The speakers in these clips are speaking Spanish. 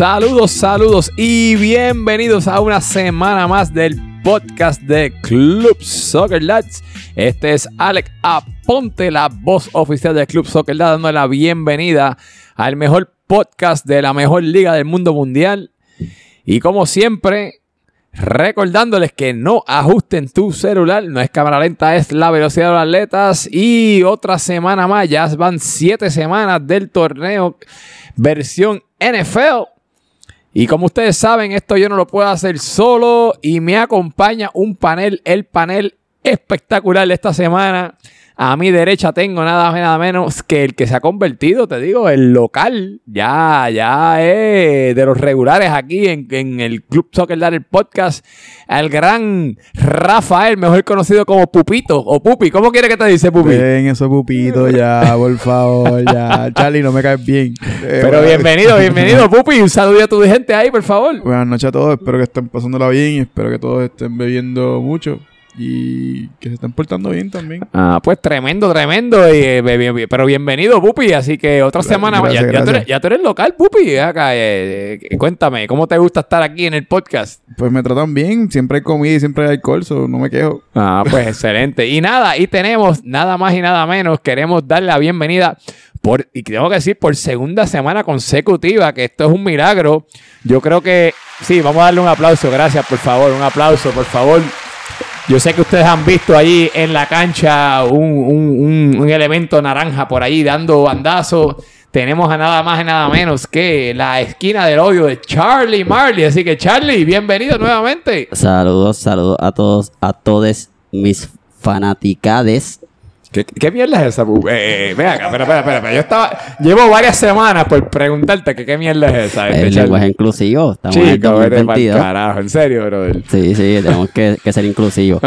Saludos, saludos y bienvenidos a una semana más del podcast de Club Soccer Lads. Este es Alex Aponte, la voz oficial de Club Soccer Lads, dando la bienvenida al mejor podcast de la mejor liga del mundo mundial. Y como siempre, recordándoles que no ajusten tu celular, no es cámara lenta, es la velocidad de los atletas. Y otra semana más, ya van siete semanas del torneo versión NFL. Y como ustedes saben, esto yo no lo puedo hacer solo y me acompaña un panel, el panel espectacular de esta semana. A mi derecha tengo nada más nada menos que el que se ha convertido, te digo, el local. Ya, ya es de los regulares aquí en, el Club Soccer Dar el podcast. El gran Rafael, mejor conocido como Pupito o Pupi. ¿Cómo quiere que te dice Pupi? Ven, eso Pupito, ya, por favor, ya. Charlie, no me caes bien. Pero bienvenido, bienvenido, Pupi. Un saludo a tu gente ahí, por favor. Buenas noches a todos. Espero que estén pasándola bien. Espero que todos estén bebiendo mucho y que se están portando bien también. Ah, pues tremendo, tremendo. Eh, pero bienvenido, Pupi. Así que otra semana. ya, tú eres, local, Pupi. Acá, eh, eh, cuéntame, ¿cómo te gusta estar aquí en el podcast? Pues me tratan bien. Siempre hay comida y siempre hay alcohol, no me quejo. Ah, pues excelente. Y nada, y tenemos nada más y nada menos. Queremos darle la bienvenida. Por, y tengo que decir, por segunda semana consecutiva, que esto es un milagro. Yo creo que sí, vamos a darle un aplauso. Gracias, por favor. Un aplauso, por favor. Yo sé que ustedes han visto allí en la cancha un, elemento naranja por ahí dando bandazos. Tenemos a nada más y nada menos que la esquina del odio de Charlie Marley. Así que Charlie, bienvenido nuevamente. Saludos, saludos a todos, a todos mis fanaticades ¿Qué, mierda es esa? Eh, eh, acá, espera, espera, espera, Yo estaba. Llevo varias semanas por preguntarte que qué mierda es esa. El lenguaje inclusivo. Estamos Chico, en el carajo, en serio, brother. Sí, sí, tenemos que, ser inclusivos.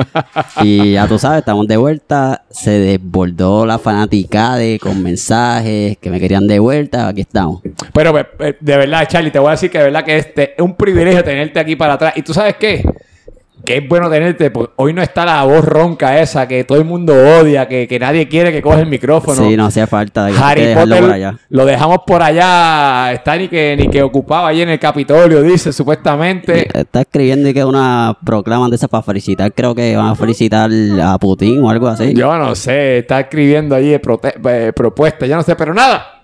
y ya tú sabes, estamos de vuelta. Se desbordó la fanática de con mensajes que me querían de vuelta. Aquí estamos. Pero eh, de verdad, Charlie, te voy a decir que de verdad que este es un privilegio tenerte aquí para atrás. ¿Y tú sabes qué? Que es bueno tenerte, pues hoy no está la voz ronca esa que todo el mundo odia, que, nadie quiere que coge el micrófono. Sí, no hacía falta. Harry Potter por allá. lo dejamos por allá, está ni que, ni que ocupaba allí en el Capitolio, dice supuestamente. Está escribiendo y que una proclama de esa para felicitar, creo que van a felicitar a Putin o algo así. Yo no sé, está escribiendo allí eh, propuestas, yo no sé, pero nada.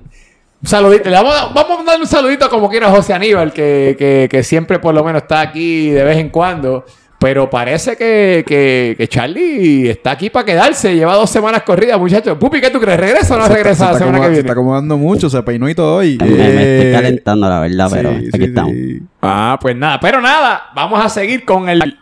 Un saludito, vamos, a, vamos a darle un saludito como quiera a José Aníbal, que, que, que siempre por lo menos está aquí de vez en cuando. Pero parece que, que, Charlie está aquí para quedarse. Lleva dos semanas corridas, muchachos. Pupi, ¿qué tú crees? ¿Regresa o no regresa la semana que viene? Se está acomodando mucho, se peinó y todo hoy. Me, estoy eh, calentando, la verdad, pero aquí estamos. Ah, pues nada. Pero nada, vamos a seguir con el...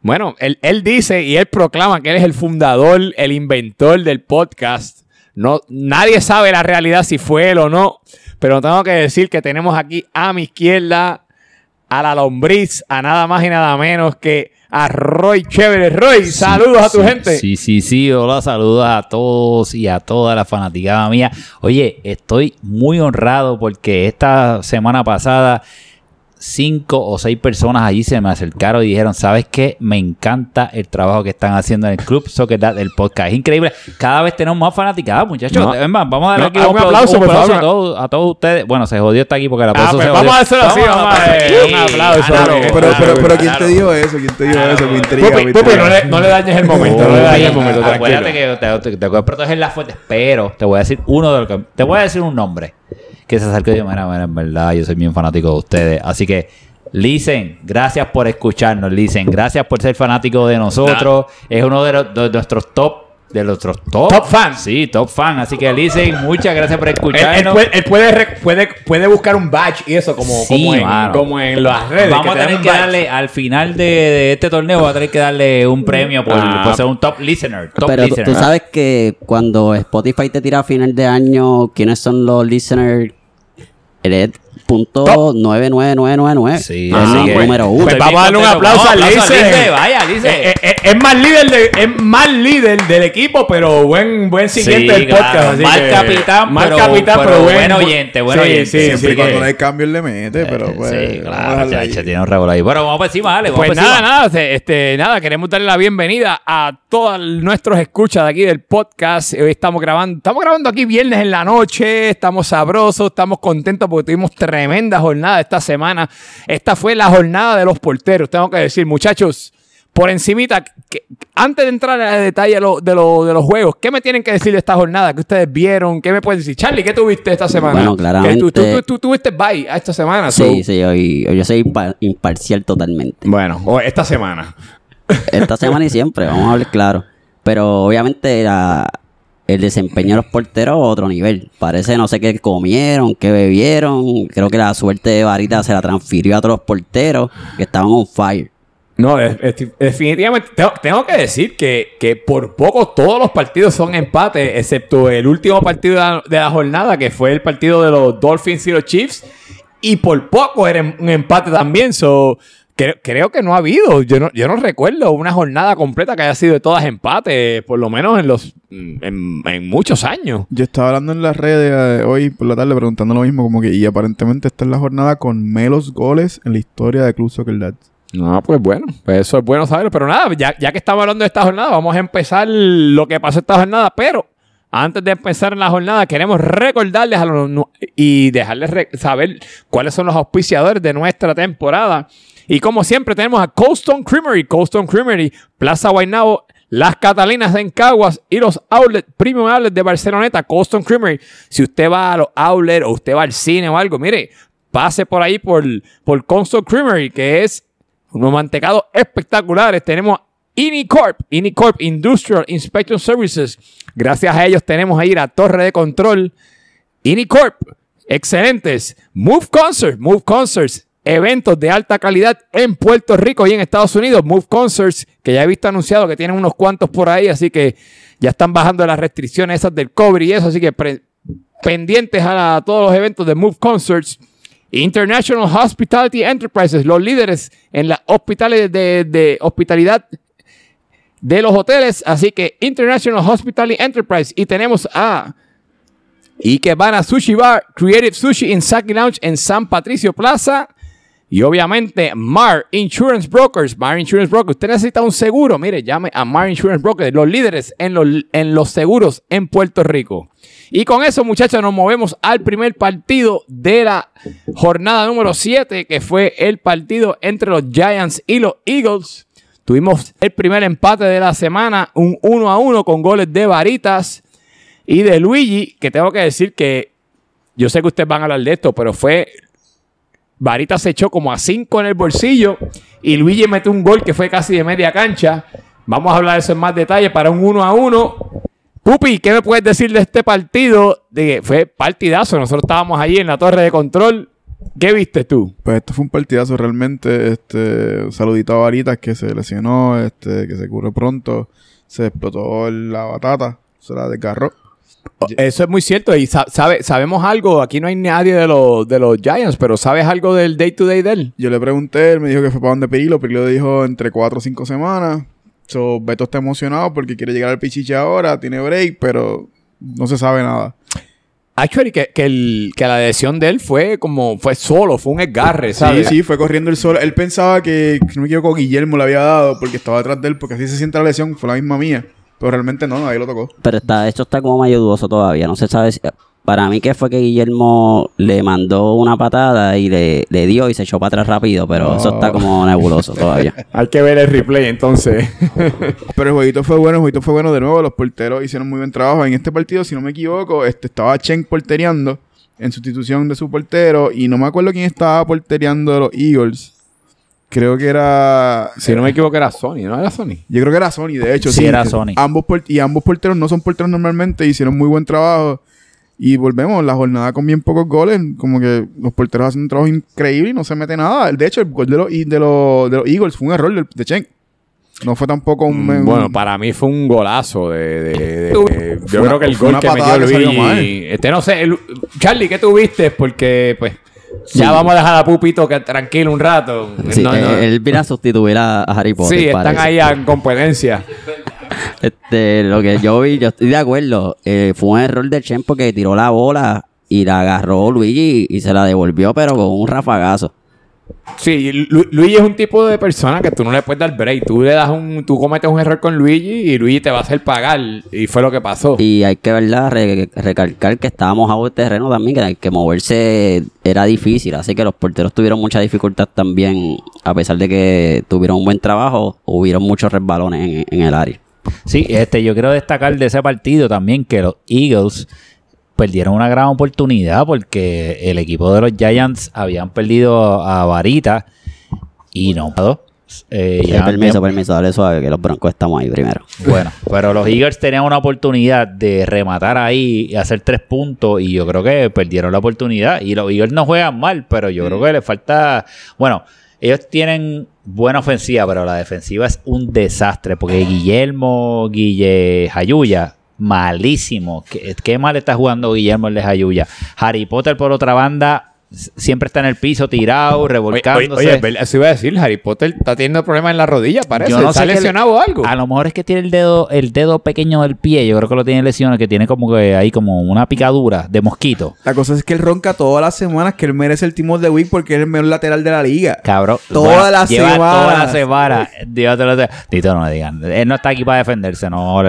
bueno, él, él dice y él proclama que él es el fundador, el inventor del podcast. No, nadie sabe la realidad si fue él o no. Pero tengo que decir que tenemos aquí a mi izquierda a la lombriz, a nada más y nada menos que a Roy Chévere. Roy, saludos a tu gente. Sí, sí, sí, hola, saludos a todos y a toda la fanaticada mía. Oye, estoy muy honrado porque esta semana pasada cinco o seis personas allí se me acercaron y dijeron, ¿sabes qué? Me encanta el trabajo que están haciendo en el club Soccer del podcast. Es increíble. Cada vez tenemos más fanaticadas, muchachos. vamos a darle aquí un, aplauso, por favor. A, todos, ustedes. Bueno, se jodió está aquí porque la ah, pues Vamos a hacerlo así, vamos a un aplauso. pero, pero, pero, ¿quién te dijo eso? ¿Quién te dijo eso? Me intriga. no, le, no le dañes el momento. no le dañes el momento. Acuérdate que te, te, voy a proteger las fuentes, pero te voy a decir uno de los que... Te voy a decir un nombre que se acerque y diga, mira, mira, en verdad, yo soy bien fanático de ustedes. Así que, Listen, gracias por escucharnos, Listen. Gracias por ser fanático de nosotros. Es uno de, nuestros top de nuestros top, top fans. Sí, top fans. Así que Listen, muchas gracias por escucharnos. Él, puede, puede, puede, buscar un badge y eso como, como, en, como, en, las redes. Vamos a tener que darle, al final de, este torneo, va a tener que darle un premio por, ah. ser un top listener. Pero tú sabes que cuando Spotify te tira a final de año, ¿quiénes son los listeners? red 3.99999. Sí, ah, es número pues uno. Pues vamos a darle un aplauso a Lice. Vaya, Lice. Eh, eh, es, más líder de, es más líder del equipo, pero buen, buen siguiente del podcast. Mal capitán, mal pero, capitán, pero, buen, oyente, buen sí, oyente. Sí, Siempre cuando no hay cambio le mete, pero pues. Sí, claro, chacho, tiene un regular ahí. Bueno, vamos para encima, dale. Pues nada, nada, este, nada, queremos darle la bienvenida a todos nuestros escuchas de aquí del podcast. Hoy estamos grabando, estamos grabando aquí viernes en la noche, estamos sabrosos, estamos contentos porque tuvimos tres tremenda jornada esta semana. Esta fue la jornada de los porteros, tengo que decir, muchachos. Por encimita, que- antes de entrar en el detalle de, lo- de, lo- de los juegos, ¿qué me tienen que decir de esta jornada? ¿Qué ustedes vieron? ¿Qué me pueden decir? Charlie, ¿qué tuviste esta semana? Bueno, tú, claramente- tú, tú- tú tuviste bye a esta semana. Sí, so- sí, hoy, hoy yo soy impa- imparcial totalmente. Bueno, o esta semana. Esta semana y siempre, vamos a hablar claro. Pero obviamente la- el desempeño de los porteros a otro nivel. Parece no sé qué comieron, qué bebieron. Creo que la suerte de Varita se la transfirió a otros porteros que estaban on fire. No, de- de- definitivamente tengo, que decir que, que por poco todos los partidos son empate, excepto el último partido de la, de la jornada, que fue el partido de los Dolphins y los Chiefs, y por poco era un empate también. So, creo, creo que no ha habido, yo no, yo no recuerdo una jornada completa que haya sido de todas empate, por lo menos en los en, en muchos años. Yo estaba hablando en las redes eh, hoy por la tarde preguntando lo mismo, como que, y aparentemente esta es la jornada con menos goles en la historia de Club Soccer Dads. No, pues bueno, pues eso es bueno saberlo. Pero nada, ya, ya que estamos hablando de esta jornada, vamos a empezar lo que pasó esta jornada. Pero antes de empezar en la jornada, queremos recordarles a los, y dejarles saber cuáles son los auspiciadores de nuestra temporada. Y como siempre, tenemos a Coldstone Creamery, Coldstone Creamery, Plaza Guaynabo, Las Catalinas en Caguas y los outlets, Premium Outlets de Barceloneta, Coldstone Creamery. Si usted va a los outlets o usted va al cine o algo, mire, pase por ahí por, por Creamery, que es unos mantecados espectaculares. Tenemos Inicorp, Inicorp Industrial Inspection Services. Gracias a ellos tenemos ahí la torre de control. Inicorp, excelentes. Move Concerts, Move Concerts, eventos de alta calidad en Puerto Rico y en Estados Unidos. Move Concerts, que ya he visto anunciado que tienen unos cuantos por ahí, así que ya están bajando las restricciones esas del COVID y eso, así que pendientes a, a todos los eventos de Move Concerts. International Hospitality Enterprises, los líderes en la hospitales de, de hospitalidad de los hoteles. Así que International Hospitality Enterprise. Y tenemos a Ikebana Sushi Bar, Creative Sushi in Saki Lounge en San Patricio Plaza. Y obviamente Mar Insurance Brokers. Mar Insurance Brokers. Usted necesita un seguro. Mire, llame a Mar Insurance Brokers, los líderes en los, en los seguros en Puerto Rico. Y con eso, muchachos, nos movemos al primer partido de la jornada número 7, que fue el partido entre los Giants y los Eagles. Tuvimos el primer empate de la semana, un 1 a 1 con goles de Varitas y de Luigi, que tengo que decir que yo sé que ustedes van a hablar de esto, pero fue Varita se echó como a 5 en el bolsillo y Luigi metió un gol que fue casi de media cancha. Vamos a hablar de eso en más detalle para un 1 a 1. Pupi, ¿qué me puedes decir de este partido? De fue partidazo. Nosotros estábamos allí en la torre de control. ¿Qué viste tú? Pues esto fue un partidazo realmente. Este, saludito a Varitas que se lesionó, este, que se curó pronto. Se explotó la batata, se la desgarró. Eso es muy cierto. Y sa- sabe, sabemos algo. Aquí no hay nadie de los, de los Giants, pero ¿sabes algo del day to day de él? Yo le pregunté, él me dijo que fue para donde Pirilo. Pirilo dijo entre 4 o 5 semanas. So, Beto está emocionado porque quiere llegar al Pichiche ahora, tiene break, pero no se sabe nada. Actually, que, que, el- que la lesión de él fue como, fue solo, fue un desgarre, Sí, ¿sabes? sí, fue corriendo el solo. Él pensaba que, si no me equivoco, Guillermo le había dado porque estaba detrás de él, porque así se siente la lesión, fue la misma mía. Pero realmente no, nadie lo tocó. Pero está, esto está como medio dudoso todavía. No se sabe si- Para mí que fue que Guillermo le mandó una patada y le, le dio y se echó para atrás rápido, pero eso está como nebuloso todavía. Hay que ver el replay entonces. Pero el jueguito fue bueno, el jueguito fue bueno de nuevo. Los porteros hicieron muy buen trabajo. En este partido, si no me equivoco, este, estaba Chen portereando en sustitución de su portero. Y no me acuerdo quién estaba portereando de los Eagles. Creo que era. si no me equivoco era Sony, ¿no era Sony? Yo creo que era Sony, de hecho. Sí, era Sony. Ambos por- y ambos porteros no son porteros normalmente. Hicieron muy buen trabajo. Y volvemos, la jornada con bien pocos goles. Como que los porteros hacen un trabajo increíble y no se mete nada. De hecho, el gol de los, y de los, de los Eagles fue un error de, de Chen. No fue tampoco un. Mm, Bueno, para mí fue un golazo de... de- de- de- yo una- creo que el gol que metió que salió Luigi... mal. Este no sé, el- Charlie, ¿qué tuviste? Porque, pues, ya vamos a dejar a Pupito que tranquilo un rato. Sí, No, no. Él viene a sustituir a, a Harry Potter. Sí, están parece. ahí en competencia. Este, lo que yo vi, yo estoy de acuerdo. eh, fue un error de Chen porque tiró la bola y la agarró Luigi y, y se la devolvió, pero con un rafagazo. Sí, Lu- Luigi es un tipo de persona que tú no le puedes dar break. Tú le das un, tú cometes un error con Luigi y Luigi te va a hacer pagar. Y fue lo que pasó. Y hay que, ¿verdad? Re- recalcar que estábamos a un terreno también, que, que moverse era difícil. Así que los porteros tuvieron mucha dificultad también, a pesar de que tuvieron un buen trabajo, hubieron muchos resbalones en, en el área. Sí, este, yo quiero destacar de ese partido también que los Eagles perdieron una gran oportunidad porque el equipo de los Giants habían perdido a Varita y no. Eh, ya- permiso, permiso, dale suave, que los broncos estamos ahí primero. Bueno, pero los Eagles tenían una oportunidad de rematar ahí y hacer tres puntos y yo creo que perdieron la oportunidad. Y los Eagles no juegan mal, pero yo creo que les falta... Bueno, ellos tienen buena ofensiva, pero la defensiva es un desastre porque Guillermo Guille Jayuya, malísimo. ¿Qué, qué mal está jugando Guillermo el de Jayuya? Harry Potter, por otra banda, siempre está en el piso tirado, Oye, revolcándose. oye, oye, eso iba a decir, Harry Potter está teniendo problemas en la rodilla, parece. Yo no ¿Está sé qué le- lesionado o algo? A lo mejor es que tiene el dedo, el dedo pequeño del pie. Yo creo que lo tiene lesionado, que tiene como que ahí como una picadura de mosquito. La cosa es que él ronca todas las semanas que él merece el Timo de Week porque es el mejor lateral de la liga. Cabrón. Todas las lleva semanas. Toda la semana. Dios te lo sé. Tito, no me digan. Él no está aquí para defenderse, no.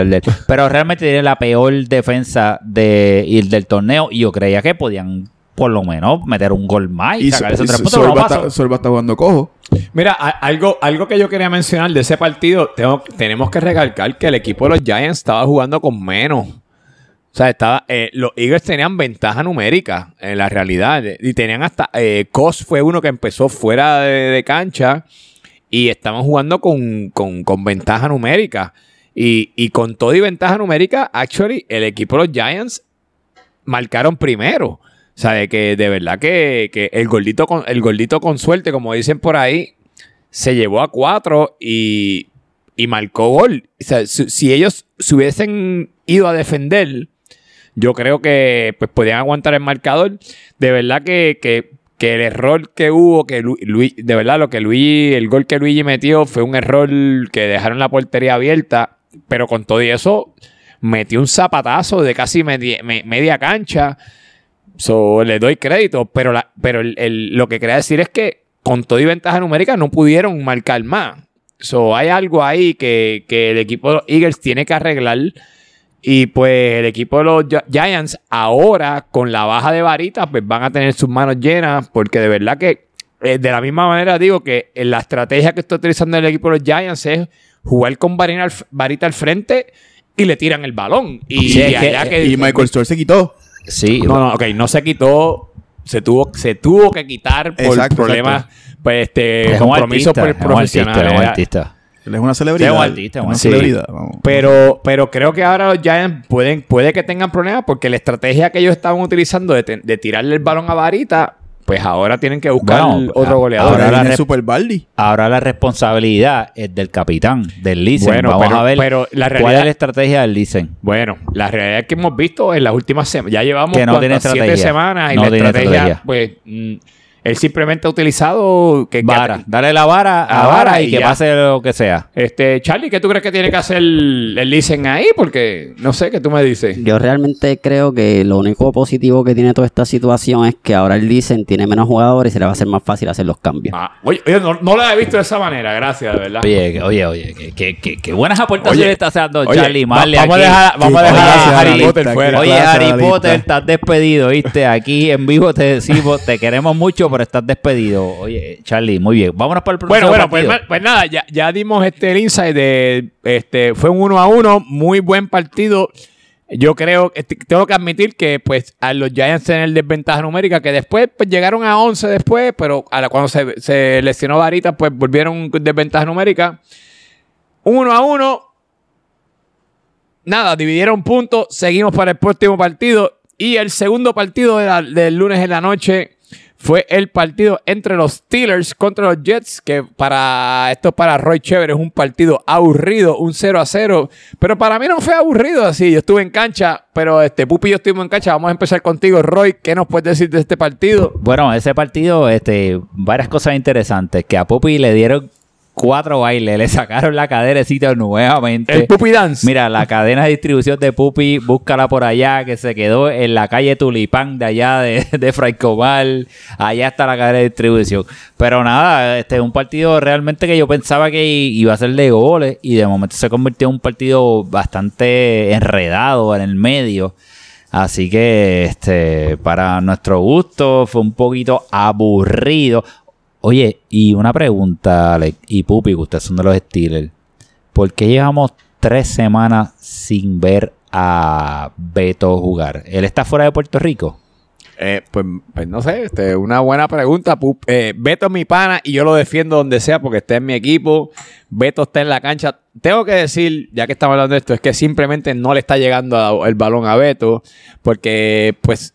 Pero realmente tiene la peor defensa de, del torneo. Y yo creía que podían por lo menos meter un gol más y, Y sacar esos tres puntos. no está, está jugando cojo. Mira, a- algo, algo que yo quería mencionar de ese partido, tengo- tenemos que recalcar que el equipo de los Giants estaba jugando con menos. O sea, estaba, eh, los Eagles tenían ventaja numérica en la realidad. Y tenían hasta. Eh, Cos fue uno que empezó fuera de, de cancha. Y estaban jugando con, con- con ventaja numérica. Y, y con todo y ventaja numérica, actually, el equipo de los Giants marcaron primero. O sea, de que de verdad que, que el gordito con, el con suerte, como dicen por ahí, se llevó a cuatro y, y marcó gol. O sea, si, si ellos se hubiesen ido a defender, yo creo que pues, podían aguantar el marcador. De verdad que, que- que el error que hubo, que Lu- de verdad lo que Luis, el gol que Luigi metió fue un error que dejaron la portería abierta, pero con todo y eso metió un zapatazo de casi media, me- media cancha. So, le doy crédito, pero, la, pero el- el- lo que quería decir es que con todo y ventaja numérica no pudieron marcar más. So, hay algo ahí que, que el equipo de los Eagles tiene que arreglar. Y pues el equipo de los Gi- Giants ahora con la baja de varita pues van a tener sus manos llenas porque de verdad que eh, de la misma manera digo que en la estrategia que está utilizando el equipo de los Giants es jugar con al varita al frente y le tiran el balón. Y, Sí, es y allá que- que- Y Michael Store se quitó. Sí, no, no, ok, no se quitó. Se tuvo, se tuvo que quitar por Exacto, problemas, pues, este, es un compromisos artista, por es un profesionales. artista, es un artista. Él es una celebridad. Sí, es un artista, una celebridad. vamos. Pero, pero creo que ahora los Giants pueden, puede que tengan problemas porque la estrategia que ellos estaban utilizando de, te- de tirarle el balón a Varita, pues ahora tienen que buscar Bueno, otro goleador. Ahora Ahora la Super Baldi. Ahora la responsabilidad es del capitán, del Licen. Bueno, Vamos pero- a ver pero la cuál realidad- es la estrategia del Licen. Bueno, la realidad es que hemos visto en las últimas semanas, ya llevamos Que no tiene siete estrategia. semanas y No la tiene estrategia, estrategia. pues, mm, él simplemente ha utilizado que que- Vara, dale la vara a A vara vara y y que ya. pase lo que sea. Este, Charlie, ¿qué tú crees que tiene que hacer el, el Licen ahí? Porque no sé, ¿qué tú me dices? Yo realmente creo que lo único positivo que tiene toda esta situación es que ahora el Dicen tiene menos jugadores y se le va a hacer más fácil hacer los cambios. Ah, oye, oye, no, no lo he visto de esa manera, gracias, de verdad. Oye, que- oye, oye, que, que, que- que buenas aportaciones Oye, está haciendo Oye, Charlie Marley vamos, a dejar, vamos a Qué dejar a Harry Potter qué fuera. Oye, Harry. Potter, estás despedido, ¿viste? Aquí en vivo te decimos, te queremos mucho, pero estás despedido. Oye, Charlie, muy bien. Vámonos para el próximo Bueno, bueno, pues, partido. pues nada, ya, ya dimos este el insight de este fue un uno a uno, muy buen partido. Yo creo, este, tengo que admitir que pues a los Giants tener desventaja numérica, que después pues llegaron a 11 después, pero a la, cuando se, se lesionó Varita, pues volvieron desventaja numérica. Uno a uno. Nada, dividieron puntos, seguimos para el próximo partido. Y el segundo partido de la- del lunes en la noche fue el partido entre los Steelers contra los Jets, que para esto para Roy Chévere es un partido aburrido, un 0 a 0. Pero para mí no fue aburrido así. Yo estuve en cancha, pero este Pupi y yo estuvimos en cancha. Vamos a empezar contigo, Roy. ¿Qué nos puedes decir de este partido? Bueno, ese partido, este, varias cosas interesantes. Que a Pupi le dieron cuatro bailes, le sacaron la caderecita nuevamente. El Puppy Dance. Mira, la cadena de distribución de Pupi, búscala por allá, que se quedó en la calle Tulipán de allá de, de Fray. Allá está la cadena de distribución. Pero nada, este es un partido realmente que yo pensaba que iba a ser de goles y de momento se convirtió en un partido bastante enredado en el medio. Así que, este, para nuestro gusto, fue un poquito aburrido. Oye, y una pregunta, Alex y Pupi, que ustedes son de los Steelers. ¿Por qué llevamos tres semanas sin ver a Beto jugar? ¿Él está fuera de Puerto Rico? Eh, pues, pues no sé, este, una buena pregunta. Pup- eh, Beto es mi pana y yo lo defiendo donde sea porque está en mi equipo. Beto está en la cancha. Tengo que decir, ya que estamos hablando de esto, es que simplemente no le está llegando el balón a Beto porque, pues,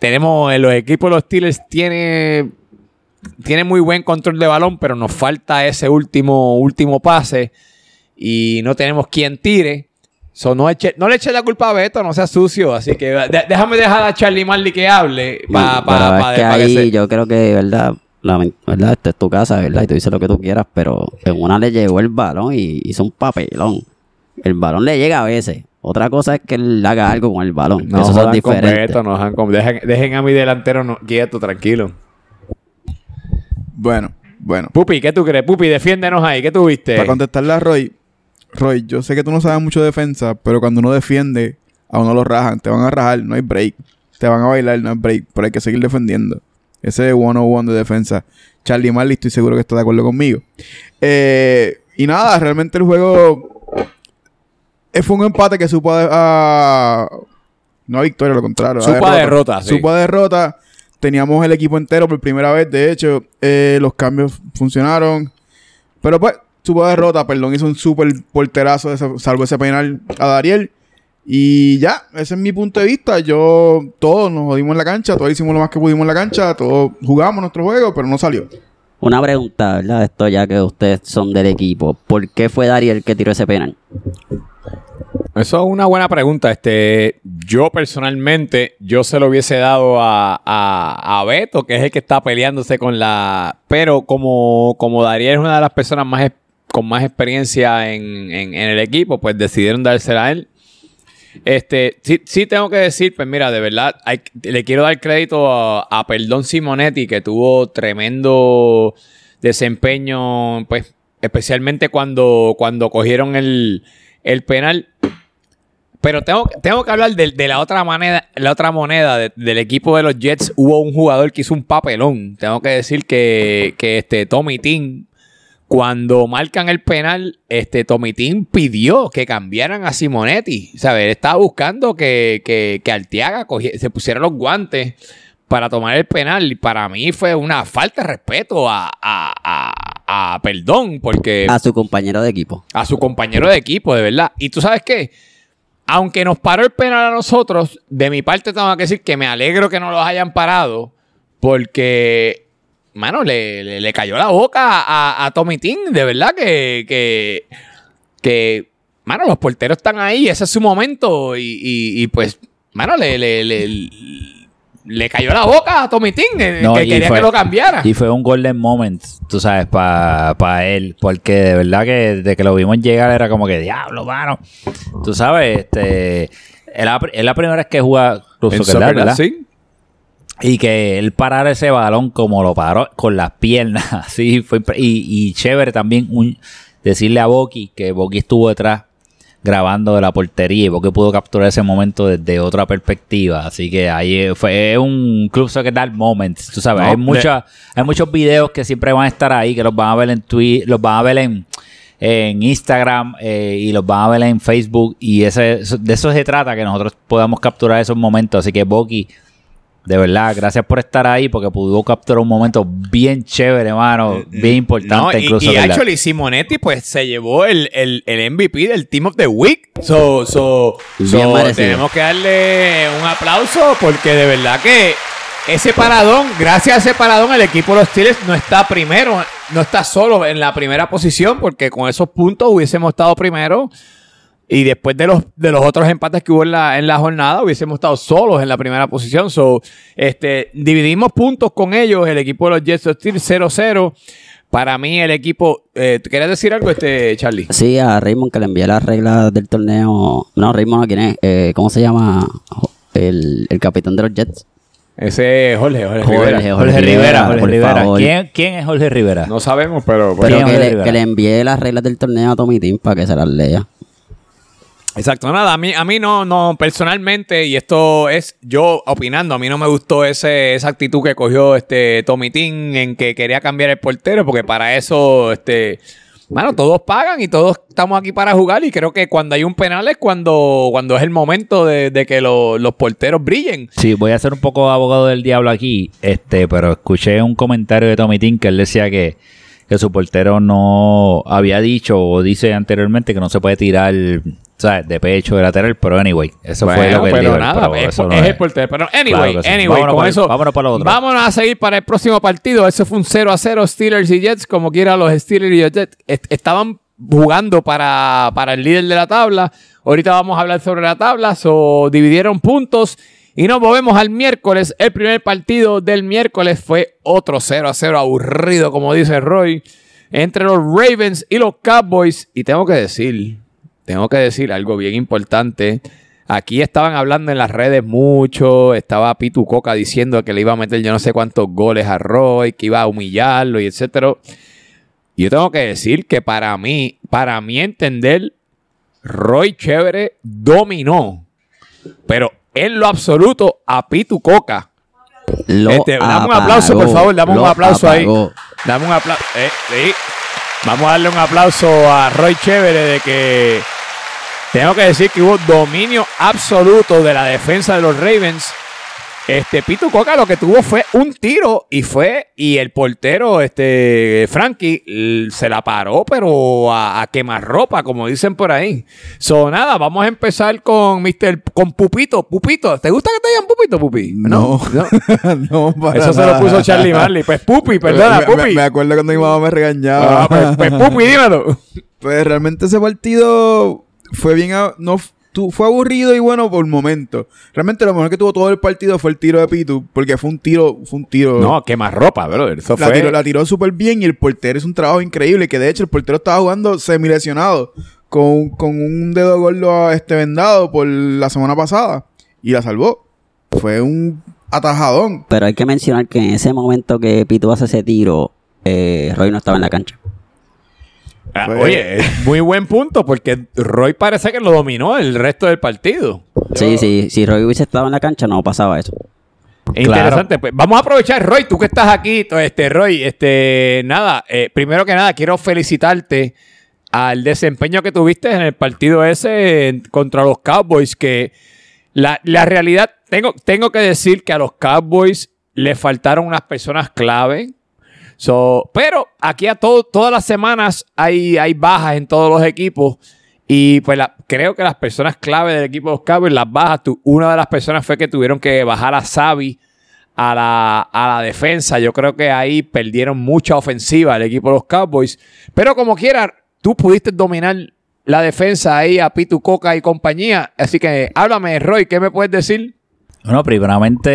tenemos en los equipos, los Steelers tiene, tiene muy buen control de balón, pero nos falta ese último, último pase y no tenemos quien tire. So, no, eche- no le eche la culpa a Beto, no sea sucio. Así que de- déjame dejar a Charlie Marley que hable. Pa, pa- pa- es que ahí se- yo creo que, verdad, verdad, esta es tu casa, verdad, y tú dices lo que tú quieras, pero en una le llegó el balón y hizo un papelón. El balón le llega a veces. Otra cosa es que él haga algo con el balón. No Eso es jodan con diferente. Beto, no dejen, dejen a mi delantero no- quieto, tranquilo. Bueno, bueno. Pupi, ¿qué tú crees? Pupi, defiéndenos ahí. ¿Qué tú viste? Para contestarle a Roy, Roy, yo sé que tú no sabes mucho de defensa, pero cuando uno defiende, a uno lo rajan, te van a rajar, no hay break. Te van a bailar, no hay break, pero hay que seguir defendiendo. Ese es one on one de defensa. Charlie Marley, estoy seguro que está de acuerdo conmigo. Eh, y nada, realmente el juego fue un empate que supo a, a- no a victoria, lo contrario. Supo a derrota, sí. Supo a derrota. Teníamos el equipo entero por primera vez. De hecho, eh, los cambios funcionaron. Pero pues, a derrota. Perdón, hizo un súper porterazo, de salvo ese penal a Dariel. Y ya, ese es mi punto de vista. Yo, todos nos jodimos en la cancha. Todos hicimos lo más que pudimos en la cancha. Todos jugamos nuestro juego, pero no salió. Una pregunta, ¿verdad? Esto ya que ustedes son del equipo. ¿Por qué fue Dariel que tiró ese penal? Eso es una buena pregunta. Este, yo personalmente, yo se lo hubiese dado a, a, a Beto, que es el que está peleándose con la. Pero como, como Dariel es una de las personas más con más experiencia en, en- el equipo, pues decidieron dársela a él. Este, sí, sí tengo que decir, pues mira, de verdad, le quiero dar crédito a, a Perdón Simonetti, que tuvo tremendo desempeño, pues, especialmente cuando, cuando cogieron el, el penal. Pero tengo, tengo que hablar de, de la otra moneda, la otra moneda de- del equipo de los Jets. Hubo un jugador que hizo un papelón. Tengo que decir que, que este Tommy Tin, cuando marcan el penal, este Tommy Tin pidió que cambiaran a Simonetti. ¿Sabes? Él estaba buscando que, que, que Arteaga se pusiera los guantes para tomar el penal. Y para mí fue una falta de respeto a, a, a- a Perdón, porque A su compañero de equipo. a su compañero de equipo, de verdad. Y tú sabes qué, aunque nos paró el penal a nosotros, de mi parte tengo que decir que me alegro que no los hayan parado, porque, mano, le, le- cayó la boca a, a Tommy Tin, de verdad que, que, que, mano, los porteros están ahí, ese es su momento, y, y- y, pues, mano, le, le, le, cayó la boca a Tommy Tin, eh, No, que quería fue- que lo cambiara. Y fue un golden moment, tú sabes, para él. Porque de verdad que desde que lo vimos llegar era como que, diablo, mano. Tú sabes, este... Es la, primera vez que juega Soccer, soccer, ¿verdad? sí. Y que él parara ese balón como lo paró con las piernas, así fue y, y chévere también un- decirle a Boki que Boki estuvo detrás grabando de la portería y Boki pudo capturar ese momento desde otra perspectiva, así que ahí fue es un club soccer that moments, tú sabes, No, hay muchas hay muchos videos que siempre van a estar ahí, que los van a ver en Twitter, los van a ver en en Instagram eh, y los van a ver en Facebook. Y ese de eso se trata que nosotros podamos capturar esos momentos, así que Boki de verdad, gracias por estar ahí porque pudo capturar un momento bien chévere, hermano, bien importante No, y, incluso. y Simonetti pues se llevó el, el, el MVP del Team of the Week. So, so, so, tenemos que darle un aplauso porque de verdad que ese paradón, gracias a ese paradón, el equipo de los Steelers no está primero, no está solo en la primera posición porque con esos puntos hubiésemos estado primero. Y después de los, de los otros empates que hubo en la, en la jornada, hubiésemos estado solos en la primera posición. So, este, dividimos puntos con ellos, el equipo de los Jets of Steel 0-0. Para mí, el equipo. Eh, ¿tú ¿Querías decir algo, este Charlie? Sí, a Raymond que le envié las reglas del torneo. No, Raymond, ¿quién es? Eh, ¿Cómo se llama? El, el capitán de los Jets. Ese es Jorge, Jorge, Jorge, Rivera. Jorge. Jorge Rivera, Jorge Rivera. ¿Quién, quién es Jorge Rivera? No sabemos, pero. Pero ¿Quién que le, que le envié las reglas del torneo a Tommy Team para que se las lea. Exacto, nada, a mí, a mí no, no, personalmente, y esto es yo opinando, a mí no me gustó ese, esa actitud que cogió este Tommy Tin en que quería cambiar el portero, porque para eso, este, bueno, todos pagan y todos estamos aquí para jugar, y creo que cuando hay un penal es cuando, cuando es el momento de, de que lo- los porteros brillen. Sí, voy a ser un poco abogado del diablo aquí, este, pero escuché un comentario de Tommy Tin que él decía que, que su portero no había dicho o dice anteriormente que no se puede tirar, ¿sabes? De pecho, de lateral, pero anyway, eso fue lo que él pero dijo, nada, pero es, no es el portero. Pero anyway, Claro que sí. anyway, Vámonos con para- eso. vámonos para lo otro. Vámonos a seguir para el próximo partido. Eso fue un 0 a 0 Steelers y Jets. Como quiera, los Steelers y los Jets est- estaban jugando para, para el líder de la tabla. Ahorita vamos a hablar sobre la tabla. So, dividieron puntos. Y nos movemos al miércoles. El primer partido del miércoles fue otro 0 a 0 aburrido, como dice Roy, entre los Ravens y los Cowboys. Y tengo que decir, tengo que decir algo bien importante. Aquí estaban hablando en las redes mucho. Estaba Pitu Coca diciendo que le iba a meter yo no sé cuántos goles a Roy, que iba a humillarlo y etcétera. Yo tengo que decir que para mí, para mi entender, Roy Chévere dominó. Pero en lo absoluto a Pitu Coca. Este, dame un aplauso, por favor, dame un aplauso ahí. Dame un aplauso. Eh. Vamos a darle un aplauso a Roy Chévere de que tengo que decir que hubo dominio absoluto de la defensa de los Ravens. Este Pito Coca lo que tuvo fue un tiro y fue y el portero este Frankie se la paró pero a, a quemarropa como dicen por ahí. So nada, vamos a empezar con Mr. con Pupito, Pupito. ¿Te gusta que te digan Pupito, Pupi? No. no, para Eso se lo puso Charlie Marley. Pues Pupi, perdona, Me- me, Pupi. me acuerdo cuando mi mamá me regañaba. Ah, pues, pues, Pupi, dímelo. Pues realmente ese partido fue bien. a- no, tu- fue aburrido y bueno por momento. Realmente lo mejor que tuvo todo el partido fue el tiro de Pitu. Porque fue un tiro. Fue un tiro. No, quema ropa, brother. Eso la fue. tiró, la tiró súper bien y el portero es un trabajo increíble. Que de hecho el portero estaba jugando semi-lesionado. Con, con un dedo gordo este, vendado por la semana pasada. Y la salvó. Fue un atajadón. Pero hay que mencionar que en ese momento que Pitu hace ese tiro, eh, Roy no estaba en la cancha. Ah, Fue- Oye, es muy buen punto porque Roy parece que lo dominó el resto del partido. Sí, sí, si Roy hubiese estado en la cancha no pasaba eso. Interesante. Pues vamos a aprovechar, Roy, tú que estás aquí, este, Roy, este, nada, eh, primero que nada, quiero felicitarte al desempeño que tuviste en el partido ese contra los Cowboys, que la, la realidad, tengo, tengo que decir que a los Cowboys le faltaron unas personas clave. Pero aquí a todo, todas las semanas hay, hay bajas en todos los equipos. Y pues creo que las personas clave del equipo de los Cowboys, las bajas, tu- una de las personas fue que tuvieron que bajar a Xavi a la, a la defensa. Yo creo que ahí perdieron mucha ofensiva el equipo de los Cowboys. Pero como quiera, tú pudiste dominar la defensa ahí a Pitu Coca y compañía. Así que háblame, Roy, ¿qué me puedes decir? Bueno, primeramente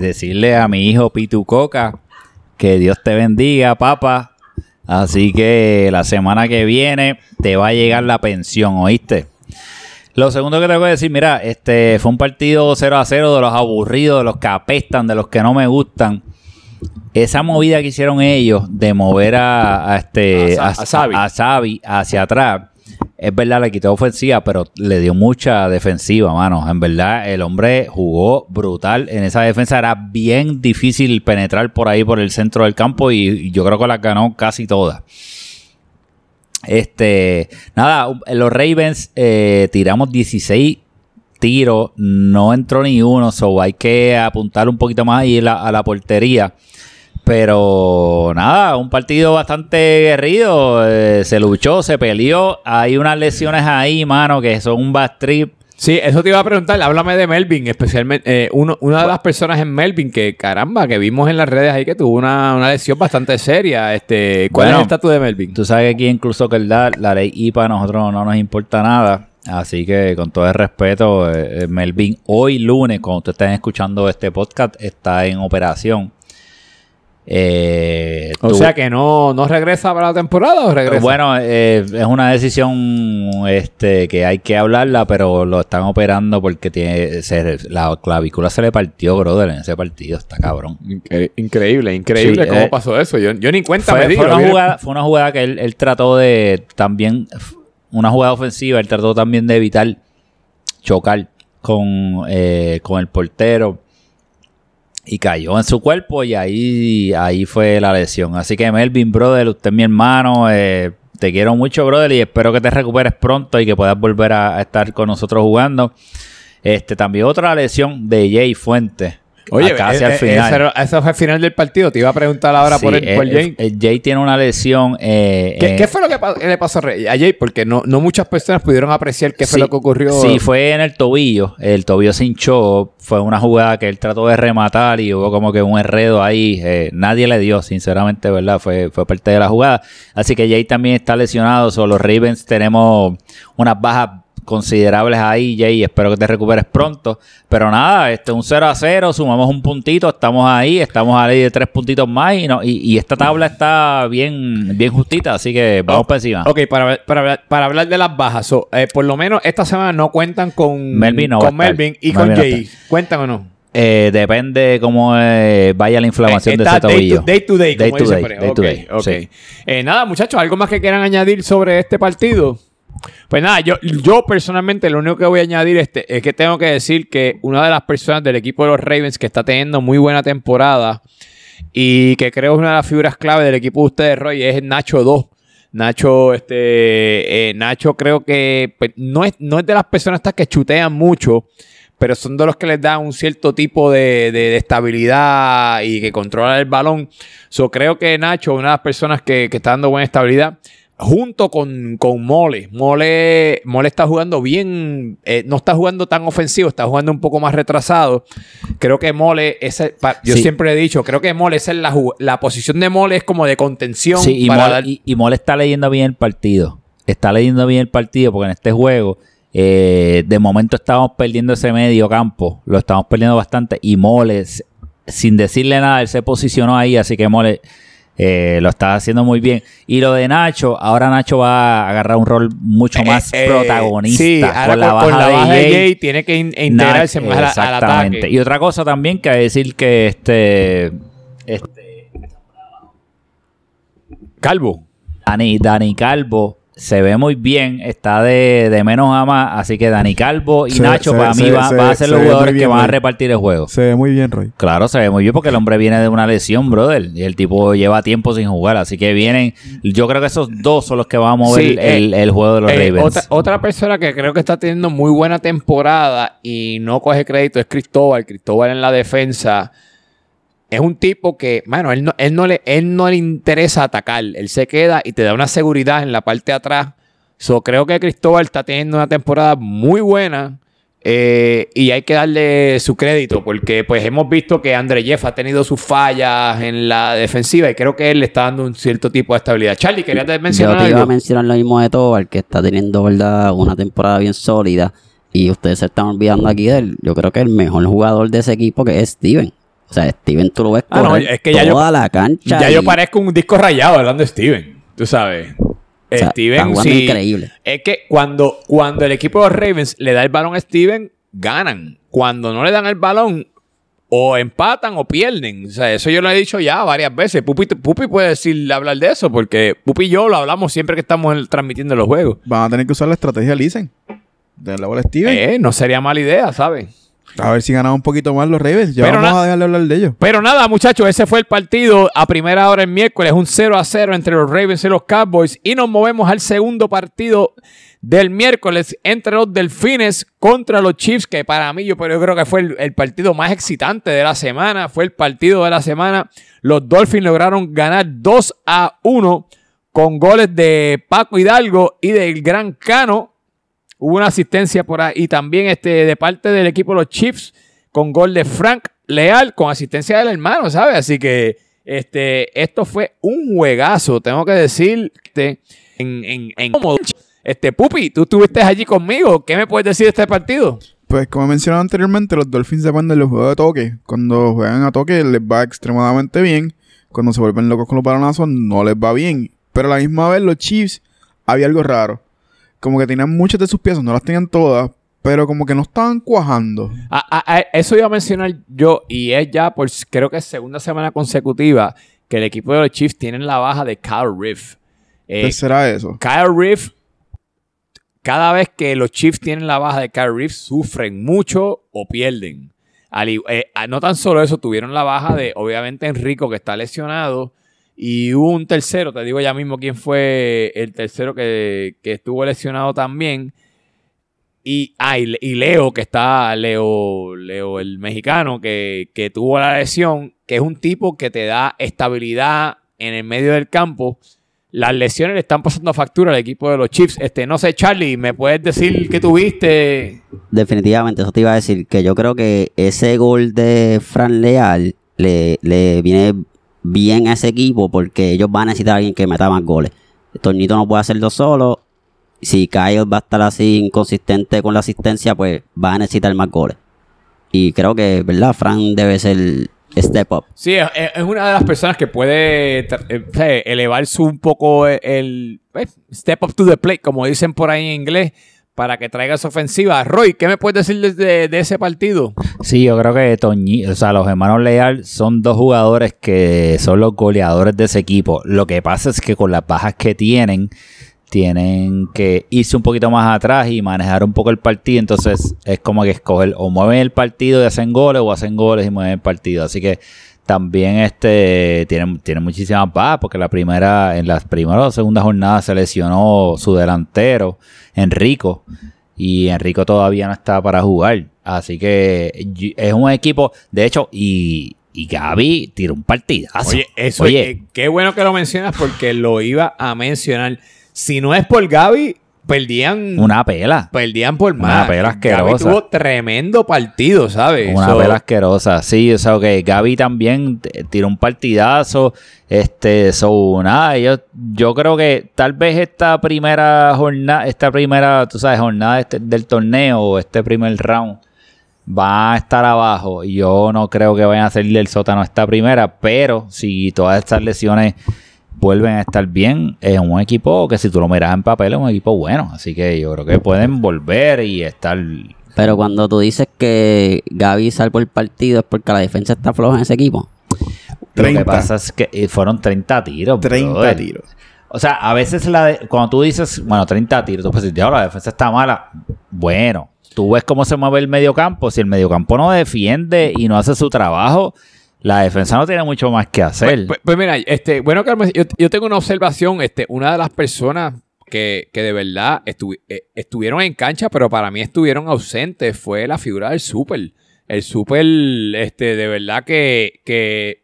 decirle a mi hijo Pitu Coca que Dios te bendiga, papá. Así que la semana que viene te va a llegar la pensión, ¿oíste? Lo segundo que tengo que decir, mira, este fue un partido 0 a 0 de los aburridos, de los que apestan, de los que no me gustan. Esa movida que hicieron ellos de mover a, a este A a Xavi. a Xavi hacia atrás, es verdad, le quitó ofensiva, pero le dio mucha defensiva, mano. En verdad, el hombre jugó brutal en esa defensa. Era bien difícil penetrar por ahí, por el centro del campo, y, yo creo que las ganó casi todas. Este, nada, los Ravens eh, tiramos 16 tiros, no entró ni uno, so hay que apuntar un poquito más ahí la, a la portería. Pero nada, un partido bastante guerrido, eh, se luchó, se peleó, hay unas lesiones ahí, mano, que son un bad trip. Sí, eso te iba a preguntar. Háblame de Melvin, especialmente. eh, uno- una de las personas en Melvin que, caramba, que vimos en las redes ahí que tuvo una, una lesión bastante seria. Este, ¿Cuál Bueno, es el estatus de Melvin? Tú sabes que aquí incluso que la, la ley IPA a nosotros no nos importa nada. Así que con todo el respeto, eh, eh, Melvin hoy lunes, cuando ustedes estén escuchando este podcast, está en operación. Eh, O sea que no, no regresa para la temporada o regresa. Bueno, eh, es una decisión este, que hay que hablarla, pero lo están operando porque tiene se- la clavícula se le partió, brother, en ese partido. Está cabrón. Incre- increíble, increíble Sí, cómo eh, pasó eso. Yo, yo ni cuenta me Fue, di. fue una jugada, fue una jugada que él, él trató de también, una jugada ofensiva, él trató también de evitar chocar con, eh, con el portero y cayó en su cuerpo y ahí, ahí fue la lesión. Así que Melvin, brother, usted es mi hermano, eh, te quiero mucho, brother, y espero que te recuperes pronto y que puedas volver a, a estar con nosotros jugando. Este, también otra lesión de Jay Fuentes. Oye, casi eh, al eh, final. Eso, fue al final del partido. Te iba a preguntar ahora por, Sí, el, por eh, Jay. eh, Jay tiene una lesión. eh, ¿Qué, eh, qué fue lo que le pasó a Jay? Porque no, no muchas personas pudieron apreciar qué fue lo que ocurrió. Sí, fue en el tobillo. El tobillo se hinchó. Fue una jugada que él trató de rematar y hubo como que un enredo ahí. eh, nadie le dio, sinceramente, ¿verdad? Fue, fue parte de la jugada. Así que Jay también está lesionado. So, los Ravens tenemos unas bajas considerables ahí, Jay. Espero que te recuperes pronto. Pero nada, este un 0 a 0, sumamos un puntito, estamos ahí, estamos a ley de tres puntitos más y, no, y, y esta tabla está bien, bien justita, así que vamos Oh, para encima. Ok, para, para, para hablar de las bajas, so, eh, por lo menos esta semana no cuentan con Melvin no con. Melvin y Melvin con no Jay. está. ¿Cuentan o no? Eh, depende cómo eh, vaya la inflamación de ese day tobillo. to day, to day, Day como to day, por ahí. day to day, ok. sí. Eh, nada, muchachos, ¿algo más que quieran añadir sobre este partido? Pues nada, yo, yo personalmente lo único que voy a añadir este, es que tengo que decir que una de las personas del equipo de los Ravens que está teniendo muy buena temporada y que creo es una de las figuras clave del equipo de ustedes, Roy, es Nacho 2. Nacho, este, eh, Nacho creo que pues, no, es, no es de las personas estas que chutean mucho, pero son de los que les da un cierto tipo de, de- estabilidad y que controlan el balón. So, creo que Nacho, una de las personas que, que está dando buena estabilidad, junto con, con Mole. Mole. Mole está jugando bien, eh, no está jugando tan ofensivo, está jugando un poco más retrasado. Creo que Mole, ese, yo Sí. siempre he dicho, creo que Mole, es la, la posición de Mole es como de contención. Sí, y para Mole, dar- y- y Mole está leyendo bien el partido. Está leyendo bien el partido porque en este juego, eh, de momento estábamos perdiendo ese medio campo. Lo estamos perdiendo bastante. Y Mole, sin decirle nada, él se posicionó ahí. Así que Mole eh, lo está haciendo muy bien. Y lo de Nacho, ahora Nacho va a agarrar un rol mucho más Eh, eh, protagonista. Sí, ahora con la baja, con la de, baja de Jay. Jay tiene que in- integrarse más al- al, exactamente. ataque. Y otra cosa también que decir que este, este Calvo. Dani, Dani Calvo se ve muy bien, está de, de menos a más, así que Dani Calvo y Se- Nacho se- para mí se- va- a ser se los jugadores que van a repartir el juego. Se ve muy bien, Roy. Claro, se ve muy bien porque el hombre viene de una lesión, brother, y el tipo lleva tiempo sin jugar, así que vienen, yo creo que esos dos son los que van a mover Sí, el, eh, el juego de los Eh, Ravens. otra, otra persona que creo que está teniendo muy buena temporada y no coge crédito es Cristóbal. Cristóbal en la defensa es un tipo que, bueno, él no, él no, le, él no le interesa atacar. Él se queda y te da una seguridad en la parte de atrás. So, creo que Cristóbal está teniendo una temporada muy buena. eh, y hay que darle su crédito porque pues hemos visto que André Jeff ha tenido sus fallas en la defensiva y creo que él le está dando un cierto tipo de estabilidad. Charlie, querías Yo mencionar te iba a mencionar lo mismo de Tobar, que está teniendo, ¿verdad? Una temporada bien sólida. Y ustedes se están olvidando aquí de él. Yo creo que el mejor jugador de ese equipo que es Steven. O sea, Steven tú lo ves Ah, no, correr es que ya yo- toda la cancha. Ya yo parezco un disco rayado hablando de Steven. Tú sabes. o sea, Steven, está jugando sí. increíble. Es que cuando, cuando el equipo de los Ravens le da el balón a Steven, ganan. Cuando no le dan el balón, o empatan o pierden. O sea, eso yo lo he dicho ya varias veces. Pupi, Pupi puede decir, hablar de eso, porque Pupi y yo lo hablamos siempre que estamos en- transmitiendo los juegos. Van a tener que usar la estrategia Listen. De la bola a Steven. Eh, no sería mala idea, ¿sabes? A ver si ganamos un poquito más los Ravens. Ya Pero vamos a dejarle hablar de ellos. Pero nada, muchachos, ese fue el partido a primera hora el miércoles, un 0 a 0 entre los Ravens y los Cowboys. Y nos movemos al segundo partido del miércoles entre los Delfines contra los Chiefs, que para mí yo, pero yo creo que fue el, el partido más excitante de la semana. Fue el partido de la semana. Los Dolphins lograron ganar 2 a 1 con goles de Paco Hidalgo y del Gran Cano. Hubo una asistencia por ahí. Y también este, de parte del equipo de los Chiefs, con gol de Frank Leal, con asistencia del hermano, ¿sabes? Así que este, esto fue un juegazo, tengo que decirte. En, en, en. Este, Pupi, tú estuviste allí conmigo. ¿Qué me puedes decir de este partido? Pues como he mencionado anteriormente, los Dolphins dependen de los juegos de toque. Cuando juegan a toque les va extremadamente bien. cuando se vuelven locos con los balonazos, no les va bien. Pero a la misma vez, los Chiefs, había algo raro. Como que tenían muchas de sus piezas, no las tenían todas, pero como que no estaban cuajando. Eso iba a mencionar yo, y es ya por creo que segunda semana consecutiva que el equipo de los Chiefs tienen la baja de Kyle Riff. Eh, ¿Qué será eso? Kyle Riff, cada vez que los Chiefs tienen la baja de Kyle Riff, sufren mucho o pierden. Al eh, no tan solo eso, tuvieron la baja de, obviamente, Enrico, que está lesionado. Y hubo un tercero, te digo ya mismo quién fue el tercero que, que estuvo lesionado también. Y, ah, y, Le- y Leo, que está, Leo, Leo el mexicano, que, que tuvo la lesión, que es un tipo que te da estabilidad en el medio del campo. Las lesiones le están pasando factura al equipo de los Chiefs. Este, no sé, Charlie, ¿me puedes decir qué tuviste? Definitivamente, eso te iba a decir, que yo creo que ese gol de Fran Leal le, le viene bien a ese equipo porque ellos van a necesitar a alguien que meta más goles. Tornito no puede hacerlo solo. Si Kyle va a estar así inconsistente con la asistencia, pues va a necesitar más goles. Y creo que, ¿verdad? Fran debe ser step up. Sí, es, una de las personas que puede eh, o sea, elevar su un poco el, eh, step up to the plate, como dicen por ahí en inglés, para que traiga esa ofensiva. Roy, ¿qué me puedes decir de, de- ese partido? Sí, yo creo que Toñi, o sea, los hermanos Leal son dos jugadores que son los goleadores de ese equipo. Lo que pasa es que con las bajas que tienen, tienen que irse un poquito más atrás y manejar un poco el partido. Entonces es como que escoger o mueven el partido y hacen goles o hacen goles y mueven el partido. Así que también este tienen, tienen muchísimas bajas porque la primera, en las primeras o segundas jornadas se lesionó su delantero, Enrico. Y Enrico todavía no está para jugar. Así que es un equipo, de hecho, y, y Gaby tiró un partidazo. Oye, eso Oye, eh, qué bueno que lo mencionas porque lo iba a mencionar. Si no es por Gaby, perdían, una pela. perdían por una más. pela Gaby asquerosa. tuvo tremendo partido, ¿sabes? Una So, pela asquerosa, sí, o sea, que Gaby también tiró un partidazo, este, so, nada, yo, yo creo que tal vez esta primera jornada, esta primera, tú sabes, jornada este- del torneo, este primer round, va a estar abajo, y yo no creo que vayan a salir del sótano esta primera, pero si todas estas lesiones vuelven a estar bien, es un equipo que si tú lo miras en papel es un equipo bueno, así que yo creo que pueden volver y estar Pero cuando tú dices que Gaby salvó el partido es porque la defensa está floja en ese equipo. Lo 30. que pasa es que fueron 30 tiros. 30 brother. tiros. O sea, a veces la de- cuando tú dices, bueno, 30 tiros, tú puedes decir, "Ya, la defensa está mala. Bueno, tú ves cómo se mueve el mediocampo. Si el mediocampo no defiende y no hace su trabajo, la defensa no tiene mucho más que hacer. Pues, pues mira, este, bueno, Carmen, yo, tengo una observación. Este, una de las personas que, que de verdad eh, estuvieron en cancha, pero para mí estuvieron ausentes, fue la figura del Super. El Super, este, de verdad que, que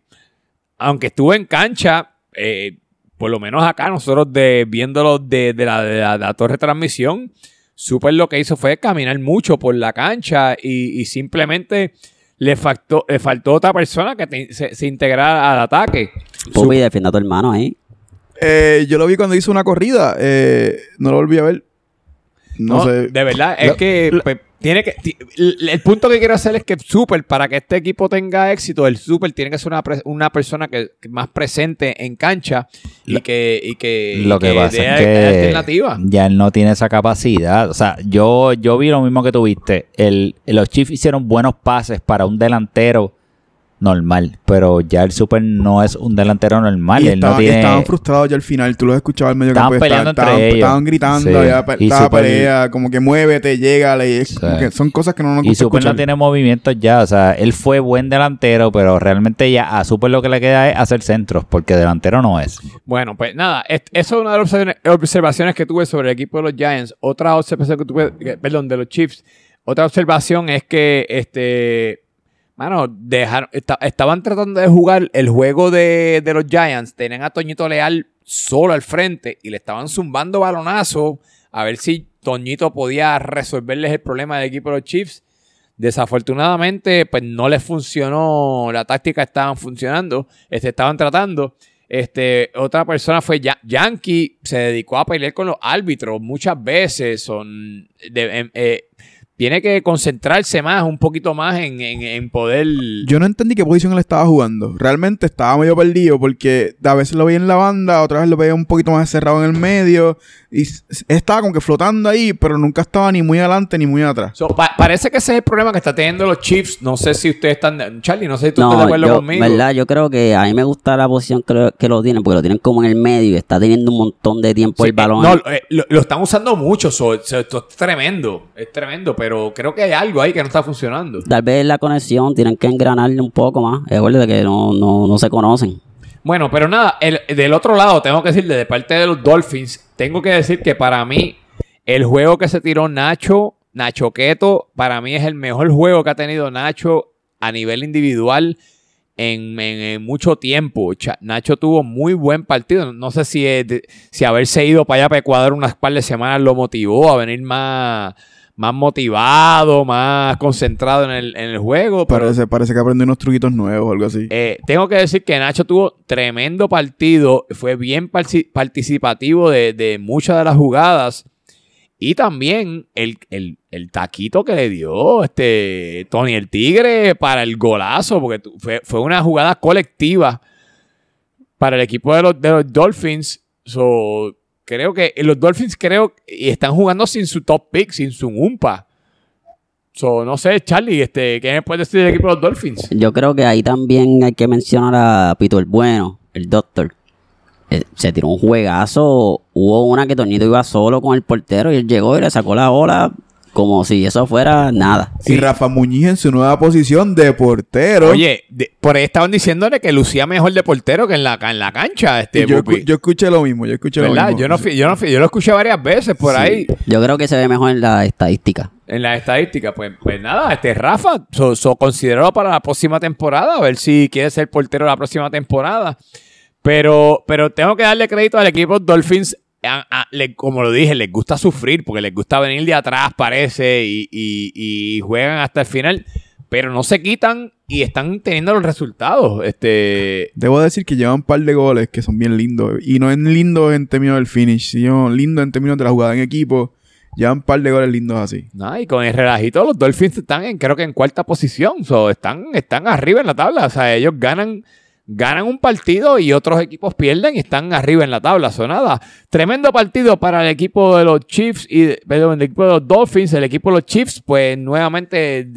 aunque estuvo en cancha, eh, por lo menos acá nosotros de, viéndolo de, de la, de la- de torre de transmisión, Super lo que hizo fue caminar mucho por la cancha y simplemente le faltó, le faltó otra persona que te- se, se integrara al ataque. Pupi, defienda a tu hermano ahí. Eh, yo lo vi cuando hizo una corrida. eh, no lo volví a ver. No, No, sé. De verdad, es que pues, tiene que. El, punto que quiero hacer es que Super, para que este equipo tenga éxito, el Super tiene que ser una, una persona que, que más presente en cancha y que, y que, Lo que, que pasa dé es que alternativa. ya él no tiene esa capacidad. O sea, yo, yo vi lo mismo que tuviste. El, los Chiefs hicieron buenos pases para un delantero normal, pero ya el Super no es un delantero normal. y él estaban, no tiene... estaban frustrados ya al final. Tú los escuchabas al medio Estaban campo. peleando estaban, entre estaban- ellos. estaban gritando. Sí. Ya, Y estaba Super- pelea. Como que muévete, llégale. y es como Sí. que son cosas que no nos Y Super no tiene movimientos ya, o sea, él fue buen delantero, pero realmente ya a Super lo que le queda es hacer centros, porque delantero no es. Bueno, pues nada, es- eso es una de las observaciones, que tuve sobre el equipo de los Giants. Otra observación que tuve, perdón, de los Chiefs. Otra observación es que, este, mano, dejaron, esta- estaban tratando de jugar el juego de, de los Giants. Tenían a Toñito Leal solo al frente y le estaban zumbando balonazos a ver si Toñito podía resolverles el problema del equipo de los Chiefs. Desafortunadamente, pues no les funcionó la táctica, estaban funcionando, este, estaban tratando. Este, otra persona fue Ya- Yankee, se dedicó a pelear con los árbitros muchas veces. Son em, eh, tiene que concentrarse más, un poquito más en, en- en poder... Yo no entendí qué posición él estaba jugando. Realmente estaba medio perdido porque a veces lo veía en la banda, otra vez lo veía un poquito más cerrado en el medio. Y estaba como que flotando ahí, pero nunca estaba ni muy adelante ni muy atrás. So, pa- parece que ese es el problema que está teniendo los Chiefs. No sé si ustedes están... Charlie, no sé si tú estás de No, acuerdo yo, conmigo. verdad, yo creo que a mí me gusta la posición que lo, que lo tienen, porque lo tienen como en el medio y está teniendo un montón de tiempo Sí, el balón. eh, no, eh, lo, lo están usando mucho. so- so- esto es tremendo. Es tremendo, pero creo que hay algo ahí que no está funcionando. Tal vez la conexión tienen que engranarle un poco más. Recuerda que no, no, no se conocen. Bueno, pero nada, el- del otro lado, tengo que decir, de parte de los Dolphins, tengo que decir que para mí, el juego que se tiró Nacho, Nacho Queto, para mí es el mejor juego que ha tenido Nacho a nivel individual en, en- en mucho tiempo. Nacho tuvo muy buen partido. No sé si, es de- si haberse ido para allá para Ecuador unas par de semanas lo motivó a venir más, más motivado, más concentrado en el, en el juego. Pero Parece, parece que aprendió unos truquitos nuevos o algo así. eh, tengo que decir que Nacho tuvo tremendo partido, fue bien participativo de, de muchas de las jugadas. Y también el, el- el taquito que le dio este Tony el Tigre para el golazo, porque fue, fue una jugada colectiva para el equipo de los, de los Dolphins. So, creo que los Dolphins creo y están jugando sin su top pick, sin su umpa. So, no sé, Charlie, este, ¿qué me puedes decir del equipo de los Dolphins? Yo creo que ahí también hay que mencionar a Pito el Bueno, el Doctor. Eh, se tiró un juegazo. Hubo una que Tornito iba solo con el portero y él llegó y le sacó la bola como si eso fuera nada. Y Rafa Muñiz en su nueva posición de portero. Oye, de- por ahí estaban diciéndole que lucía mejor de portero que en la, en la cancha, este yo, Pupi. escu- yo escuché lo mismo, yo escuché lo mismo. Yo no, fui- yo no fui- yo lo escuché varias veces por Sí. ahí Yo creo que se ve mejor en la estadística. en las estadísticas. Pues, pues nada, este Rafa, so, so, considéralo para la próxima temporada, a ver si quiere ser portero la próxima temporada. Pero, pero tengo que darle crédito al equipo Dolphins. A- a- le- como lo dije, les gusta sufrir porque les gusta venir de atrás, parece, y, y- y juegan hasta el final. Pero no se quitan y están teniendo los resultados. Este, Debo decir que llevan un par de goles que son bien lindos. Y no es lindos en términos del finish, sino lindos en términos de la jugada en equipo. Llevan un par de goles lindos así. No, y con el relajito los Dolphins están en, creo que en cuarta posición. So, están, están arriba en la tabla. O sea, ellos ganan, ganan un partido y otros equipos pierden y están arriba en la tabla. So, nada. Tremendo partido para el equipo de los Chiefs y perdón, el equipo de los Dolphins. El equipo de los Chiefs, pues nuevamente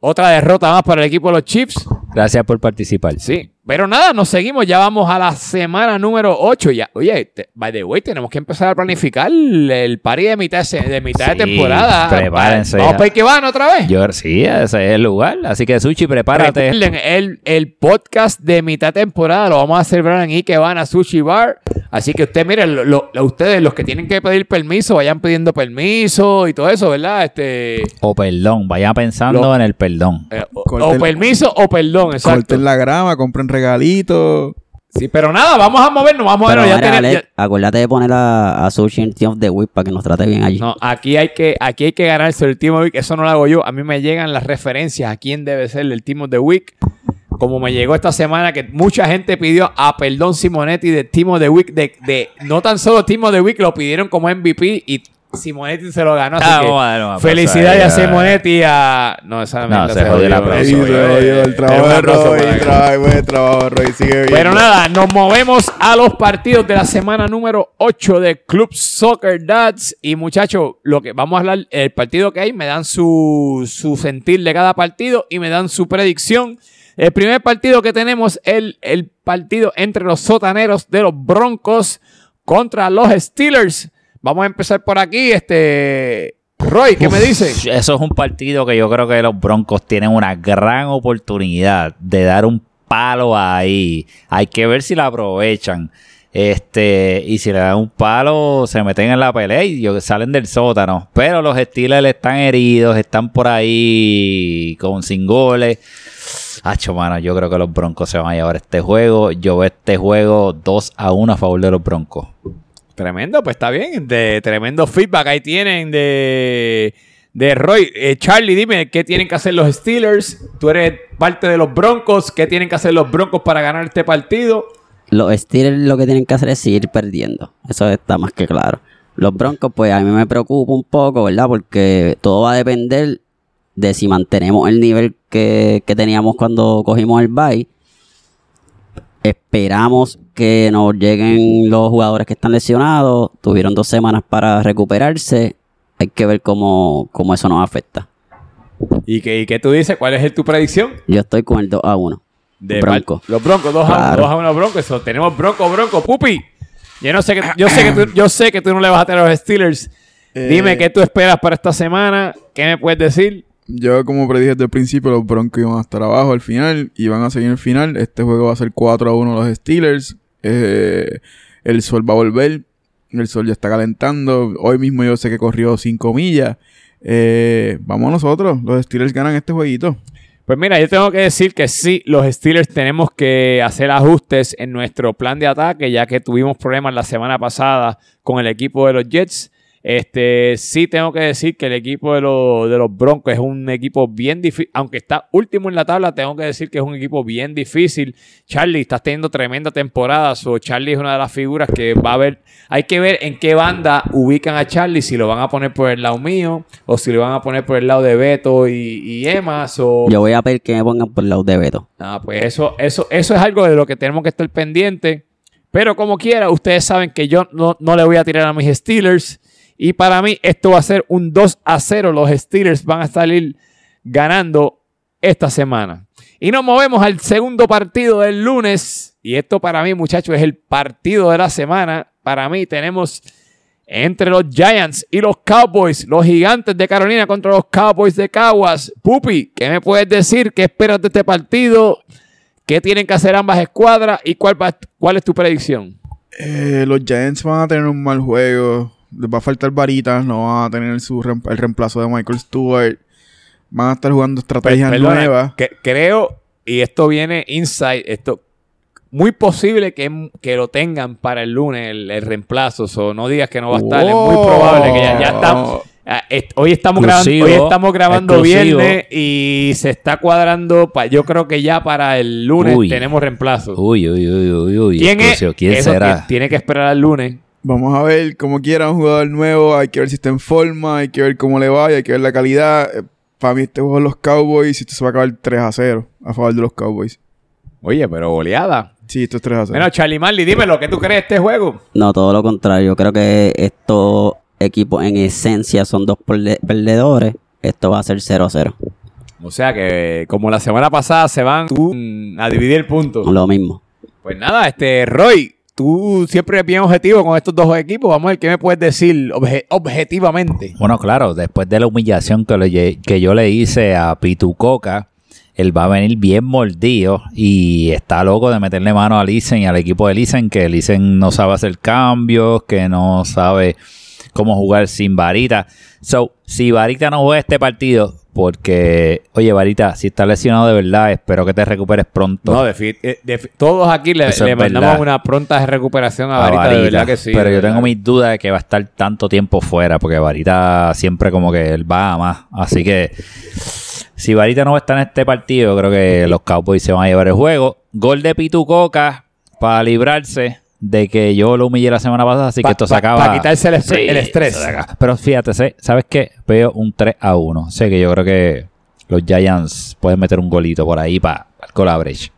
otra derrota más para el equipo de los Chiefs. Gracias por participar. Sí. Pero nada, nos seguimos. Ya vamos a la semana número 8. Ya, oye, te- by the way, tenemos que empezar a planificar el, el party de mitad, de, se- de mitad Sí, de temporada. prepárense Vamos para que van otra vez. Yo, sí, ese es el lugar. Así que, Sushi, prepárate. Recuerden, el, el podcast de mitad de temporada lo vamos a celebrar en Ikebana Sushi Bar. Así que ustedes, miren, lo- lo- lo- ustedes, los que tienen que pedir permiso, vayan pidiendo permiso y todo eso, ¿verdad? Este, O perdón, vaya pensando Lo- en el perdón. eh, o permiso o perdón, exacto. Corten la grama, compren regalitos. Sí, pero nada, vamos a movernos, vamos a Pero vernos. Ya Alex, acuérdate de poner a, a Sushi Team of the Week para que nos trate bien allí. No, aquí hay que, aquí hay que ganarse el Team of the Week. Eso no lo hago yo. A mí me llegan las referencias a quién debe ser el Team of the Week. Como me llegó esta semana que mucha gente pidió a Perdón Simonetti de Team of the Week. De, de- no tan solo Team of the Week, lo pidieron como MVP y Simonetti se lo ganó. Así Ah, que a dar felicidades a. Simonetti a... No, esa No, mierda se jodió el aplauso. Se jodió el trabajo un de aplauso Roy. para él. trabajo, buen trabajo, Roy. Sigue bien. Pero nada, nos movemos a los partidos de la semana número 8 de Club Soccer Dads. Y muchachos, lo que vamos a hablar, el partido que hay, me dan su, su sentir de cada partido y me dan su predicción. El primer partido que tenemos es el, el partido entre los sotaneros de los Broncos contra los Steelers. Vamos a empezar por aquí. Este Roy, ¿qué me dice? Eso es un partido que yo creo que los Broncos tienen una gran oportunidad de dar un palo ahí. Hay que ver si la aprovechan. Este, y si le dan un palo, se meten en la pelea y salen del sótano. Pero los Steelers están heridos, están por ahí con sin goles. Hacho, mano, yo creo que los Broncos se van a llevar este juego. Yo veo este juego 2 a 1 a favor de los Broncos. Tremendo, pues está bien. De tremendo feedback ahí tienen de, de Roy. Eh, Charlie, dime, ¿qué tienen que hacer los Steelers? Tú eres parte de los Broncos. ¿Qué tienen que hacer los Broncos para ganar este partido? Los Steelers lo que tienen que hacer es seguir perdiendo. Eso está más que claro. Los Broncos, pues a mí me preocupa un poco, ¿verdad? Porque todo va a depender de si mantenemos el nivel que, que teníamos cuando cogimos el bye. Esperamos que nos lleguen los jugadores que están lesionados. Tuvieron dos semanas para recuperarse. Hay que ver cómo, cómo eso nos afecta. ¿Y qué, y qué tú dices? ¿Cuál es tu predicción? Yo estoy con el 2 a 1. De Bronco. Los Broncos, 2 a 1, Claro. 2 a 1 Broncos. Eso, tenemos Bronco, Bronco, Pupi. Yo no sé que, yo sé que tú, yo sé que tú no le vas a tener a los Steelers. Eh, Dime qué tú esperas para esta semana. ¿Qué me puedes decir? Yo, como predije desde el principio, los Broncos iban a estar abajo al final y van a seguir el final. Este juego va a ser 4 a 1 los Steelers. Eh, el sol va a volver. El sol ya está calentando. Hoy mismo yo sé que corrió 5 millas. Eh, vamos nosotros. Los Steelers ganan este jueguito. Pues mira, yo tengo que decir que sí, los Steelers tenemos que hacer ajustes en nuestro plan de ataque, ya que tuvimos problemas la semana pasada con el equipo de los Jets. Este, sí tengo que decir que el equipo de, los- de los Broncos es un equipo bien difícil, aunque está último en la tabla, tengo que decir que es un equipo bien difícil. Charlie, estás teniendo tremenda temporada, so Charlie es una de las figuras que va a ver, hay que ver en qué banda ubican a Charlie, si lo van a poner por el lado mío, o si lo van a poner por el lado de Beto y, y Emma. Yo voy a pedir que me pongan por el lado de Beto. Ah, pues eso, eso, eso es algo de lo que tenemos que estar pendiente. Pero como quiera, ustedes saben que yo no, no le voy a tirar a mis Steelers. Y para mí esto va a ser un 2 a 0. Los Steelers van a salir ganando esta semana. Y nos movemos al segundo partido del lunes. Y esto para mí, muchachos, es el partido de la semana. Para mí tenemos entre los Giants y los Cowboys, los gigantes de Carolina contra los Cowboys de Caguas. Pupi, ¿qué me puedes decir? ¿Qué esperas de este partido? ¿Qué tienen que hacer ambas escuadras? ¿Y cuál, es tu predicción? Eh, los Giants van a tener un mal juego. Les va a faltar varitas. No van a tener su reem- el reemplazo de Michael Stewart. Van a estar jugando estrategias Perdona, nuevas. que- creo, y esto viene inside, esto muy posible que, que lo tengan para el lunes, el, el reemplazo. So, no digas que no va a estar, es muy probable que ya, ya estamos. ah, est- Hoy estamos, grabando, hoy estamos grabando exclusivo. viernes y se está cuadrando. pa- yo creo que ya para el lunes Uy. tenemos reemplazo. Uy, uy, uy, uy, uy. ¿Quién es? ¿Quién Eso será? ti- Tiene que esperar al lunes. Vamos a ver como quiera un jugador nuevo. Hay que ver si está en forma. Hay que ver cómo le va. Y hay que ver la calidad. Eh, para mí este juego de los Cowboys. Esto se va a acabar 3 a 0 a favor de los Cowboys. Oye, pero goleada. Sí, esto es 3 a 0. Bueno, Charlie Marley, dímelo, ¿qué tú crees de este juego? No, todo lo contrario. Yo creo que estos equipos en esencia son dos perde- perdedores. Esto va a ser 0-0. O sea que, como la semana pasada, se van a dividir el punto. Lo mismo. Pues nada, este Roy, tú siempre eres bien objetivo con estos dos equipos. Vamos a ver qué me puedes decir obje- objetivamente. Bueno, claro, después de la humillación que, le- que yo le hice a Pitucoca, él va a venir bien mordido y está loco de meterle mano a Lisen y al equipo de Lisen, que Lisen no sabe hacer cambios, que no sabe cómo jugar sin Varita. So, si Varita no juega este partido, porque, oye, Varita, si estás lesionado de verdad, espero que te recuperes pronto. No, defi- eh, todos aquí le, le mandamos una pronta recuperación a a Varita, de verdad que sí. Pero de yo verdad. tengo mis dudas de que va a estar tanto tiempo fuera, porque Varita siempre como que él va a más. Así que si Varita no va a estar en este partido, creo que los Cowboys se van a llevar el juego. Gol de Pitu Coca para librarse de que yo lo humillé la semana pasada, así Pa- que esto se acaba. pa quitarse el estrés. Pero fíjate, ¿sabes qué? Veo un 3 a 1. Sé que yo creo que los Giants pueden meter un golito por ahí para el average.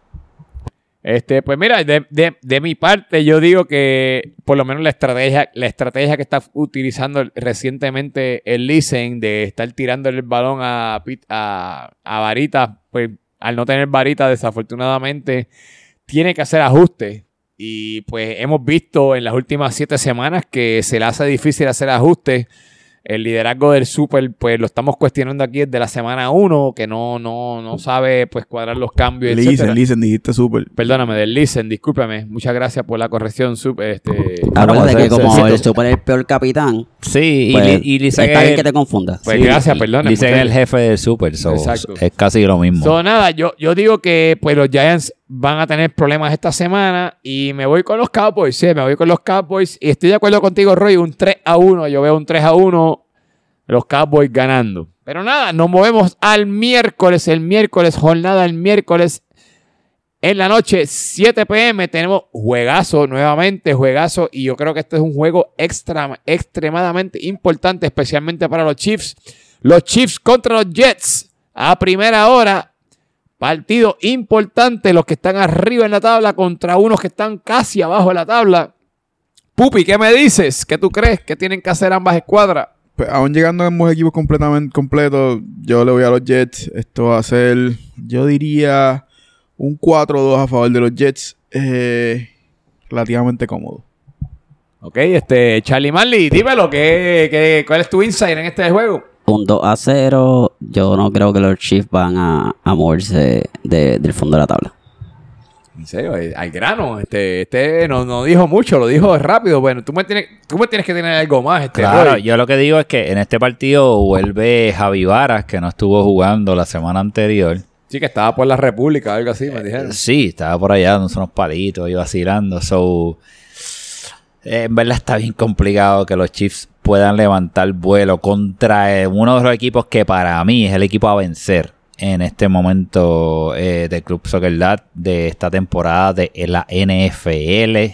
Este, pues mira, de, de- de mi parte, yo digo que por lo menos la estrategia, la estrategia que está utilizando recientemente el Lisen de estar tirando el balón a, Pit- a, a Varita, pues al no tener Varita, desafortunadamente, tiene que hacer ajustes. Y pues hemos visto en las últimas siete semanas que se le hace difícil hacer ajustes. El liderazgo del Super, pues lo estamos cuestionando aquí desde la semana 1, que no, no, no sabe pues cuadrar los cambios. Listen, listen, dijiste súper. Perdóname, del Listen, discúlpame. Muchas gracias por la corrección. sub- este, Acuérdate pues, que se- como el super es el peor capitán, Sí, y pues, y, Lisen está es- bien que te confundas. Pues gracias, perdona, Dicen muchachos. el jefe del Super, so, Exacto. es casi lo mismo. So, nada, yo, yo digo que pues los Giants van a tener problemas esta semana y me voy con los Cowboys, sí, me voy con los Cowboys y estoy de acuerdo contigo, Roy, un 3 a 1, yo veo un 3 a 1, los Cowboys ganando. Pero nada, nos movemos al miércoles, el miércoles, jornada el miércoles. En la noche, 7 pm, tenemos juegazo nuevamente, juegazo. Y yo creo que este es un juego extremadamente importante, especialmente para los Chiefs. Los Chiefs contra los Jets a primera hora. Partido importante, los que están arriba en la tabla contra unos que están casi abajo de la tabla. Pupi, ¿qué me dices? ¿Qué tú crees que tienen que hacer ambas escuadras? Pues aún llegando a ambos equipos completamente completos, yo le voy a los Jets. Esto va a ser, yo diría, un 4-2 a favor de los Jets. eh, relativamente cómodo. Ok, este, Charlie Marley, dímelo, ¿qué, qué, cuál es tu insight en este juego? Un 2 a 0. Yo no creo que los Chiefs van a, a moverse de- del fondo de la tabla. En serio, eh, al grano, este, este no, no dijo mucho, lo dijo rápido. Bueno, tú me tienes, tú me tienes que tener algo más, este Claro, Roy. yo lo que digo es que en este partido vuelve Javi Varas, que no estuvo jugando la semana anterior. Sí, que estaba por la República, algo así, me dijeron. Sí, estaba por allá dándose unos palitos y vacilando. So, eh, en verdad está bien complicado que los Chiefs puedan levantar vuelo contra eh, uno de los equipos que para mí es el equipo a vencer en este momento eh, del Club Soccer de esta temporada de la NFL.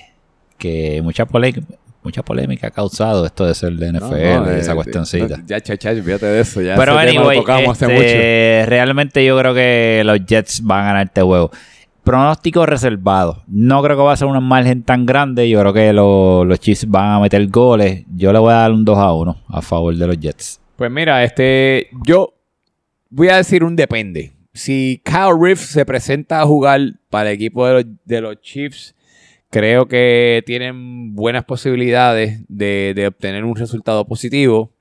Que mucha polémica, mucha polémica ha causado esto de ser de NFL no, y esa eh, cuestioncita. Ya, chacha, fíjate de eso. Ya Pero anyway, este, realmente yo creo que los Jets van a ganar este juego. Pronóstico reservado. No creo que va a ser un margen tan grande. Yo creo que lo- los Chiefs van a meter goles. Yo le voy a dar un 2 a 1 a favor de los Jets. Pues mira, este, yo voy a decir un depende. Si Kyle Reeves se presenta a jugar para el equipo de los, de los Chiefs, creo que tienen buenas posibilidades de, de obtener un resultado positivo.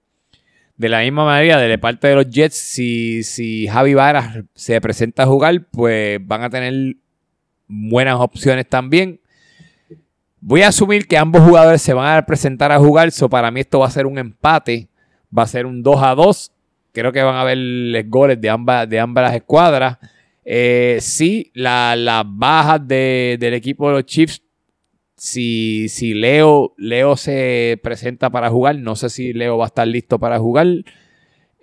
De la misma manera, de parte de los Jets, si, si Javi Varas se presenta a jugar, pues van a tener buenas opciones también. Voy a asumir que ambos jugadores se van a presentar a jugar, so para mí esto va a ser un empate, va a ser un 2 a 2. Creo que van a haber goles de ambas, de ambas las escuadras. Eh, sí, la- las bajas de- del equipo de los Chiefs, si, si Leo, Leo se presenta para jugar, no sé si Leo va a estar listo para jugar.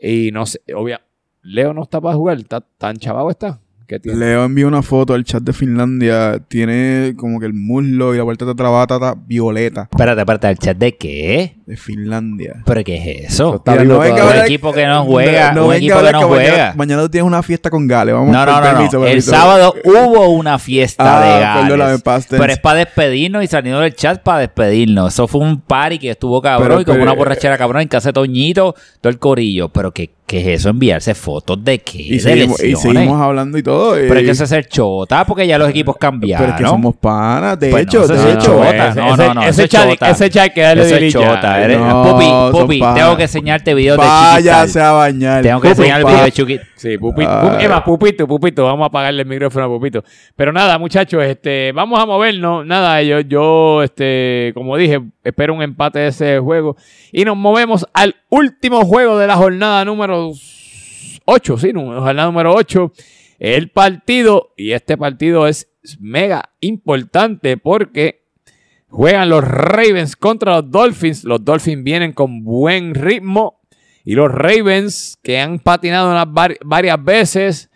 Y no sé, obvia, Leo no está para jugar, ¿Está, tan chavado está. ¿Qué tiene? Leo envió una foto al chat de Finlandia. Tiene como que el muslo y la vuelta de trabata violeta Espérate, espérate, ¿el chat de qué? de Finlandia. ¿Pero qué es eso? Está Mira, vivo no venga hablar- Un equipo que no juega, No un venga a equipo que hablar no que mañana- juega. Mañana, tú tienes una fiesta con Gale. Vamos No, no, no, no. permiso, El sábado hubo una fiesta Ah, de Gales. perdóname, past tense. Pero es para despedirnos y saliendo del chat para despedirnos. Eso fue un party que estuvo cabrón Pero y como que- una borrachera cabrón en casa de Toñito, todo el corillo. Pero ¿qué, qué es eso? Enviarse fotos de qué? Y de seguimos, y lesiones. seguimos hablando y todo. Pero es y- que ese es el chota porque ya los equipos cambiaron. Pero es que somos panas. De Pues hecho, no, ese de es hecho. chota. ese- No, ese- no, no. ese ese es chat- chota. ese chat que darle Ese es chota. Eres- No, Pupi, Pupi, tengo que enseñarte videos de Váyase Chiquital. a bañar. Tengo que Pupi, enseñar el video de Chiquit. Sí, Pupito. Pup- Emma, Pupito, Pupito. Vamos a apagarle el micrófono a Pupito. Pero nada, muchachos, este, vamos a movernos. Nada, yo, yo, este, como dije, espero un empate de ese juego. Y nos movemos al último juego de la jornada número 8, sí, jornada número 8. El partido, y este partido es mega importante porque juegan los Ravens contra los Dolphins. Los Dolphins vienen con buen ritmo. Y los Ravens, que han patinado unas varias veces.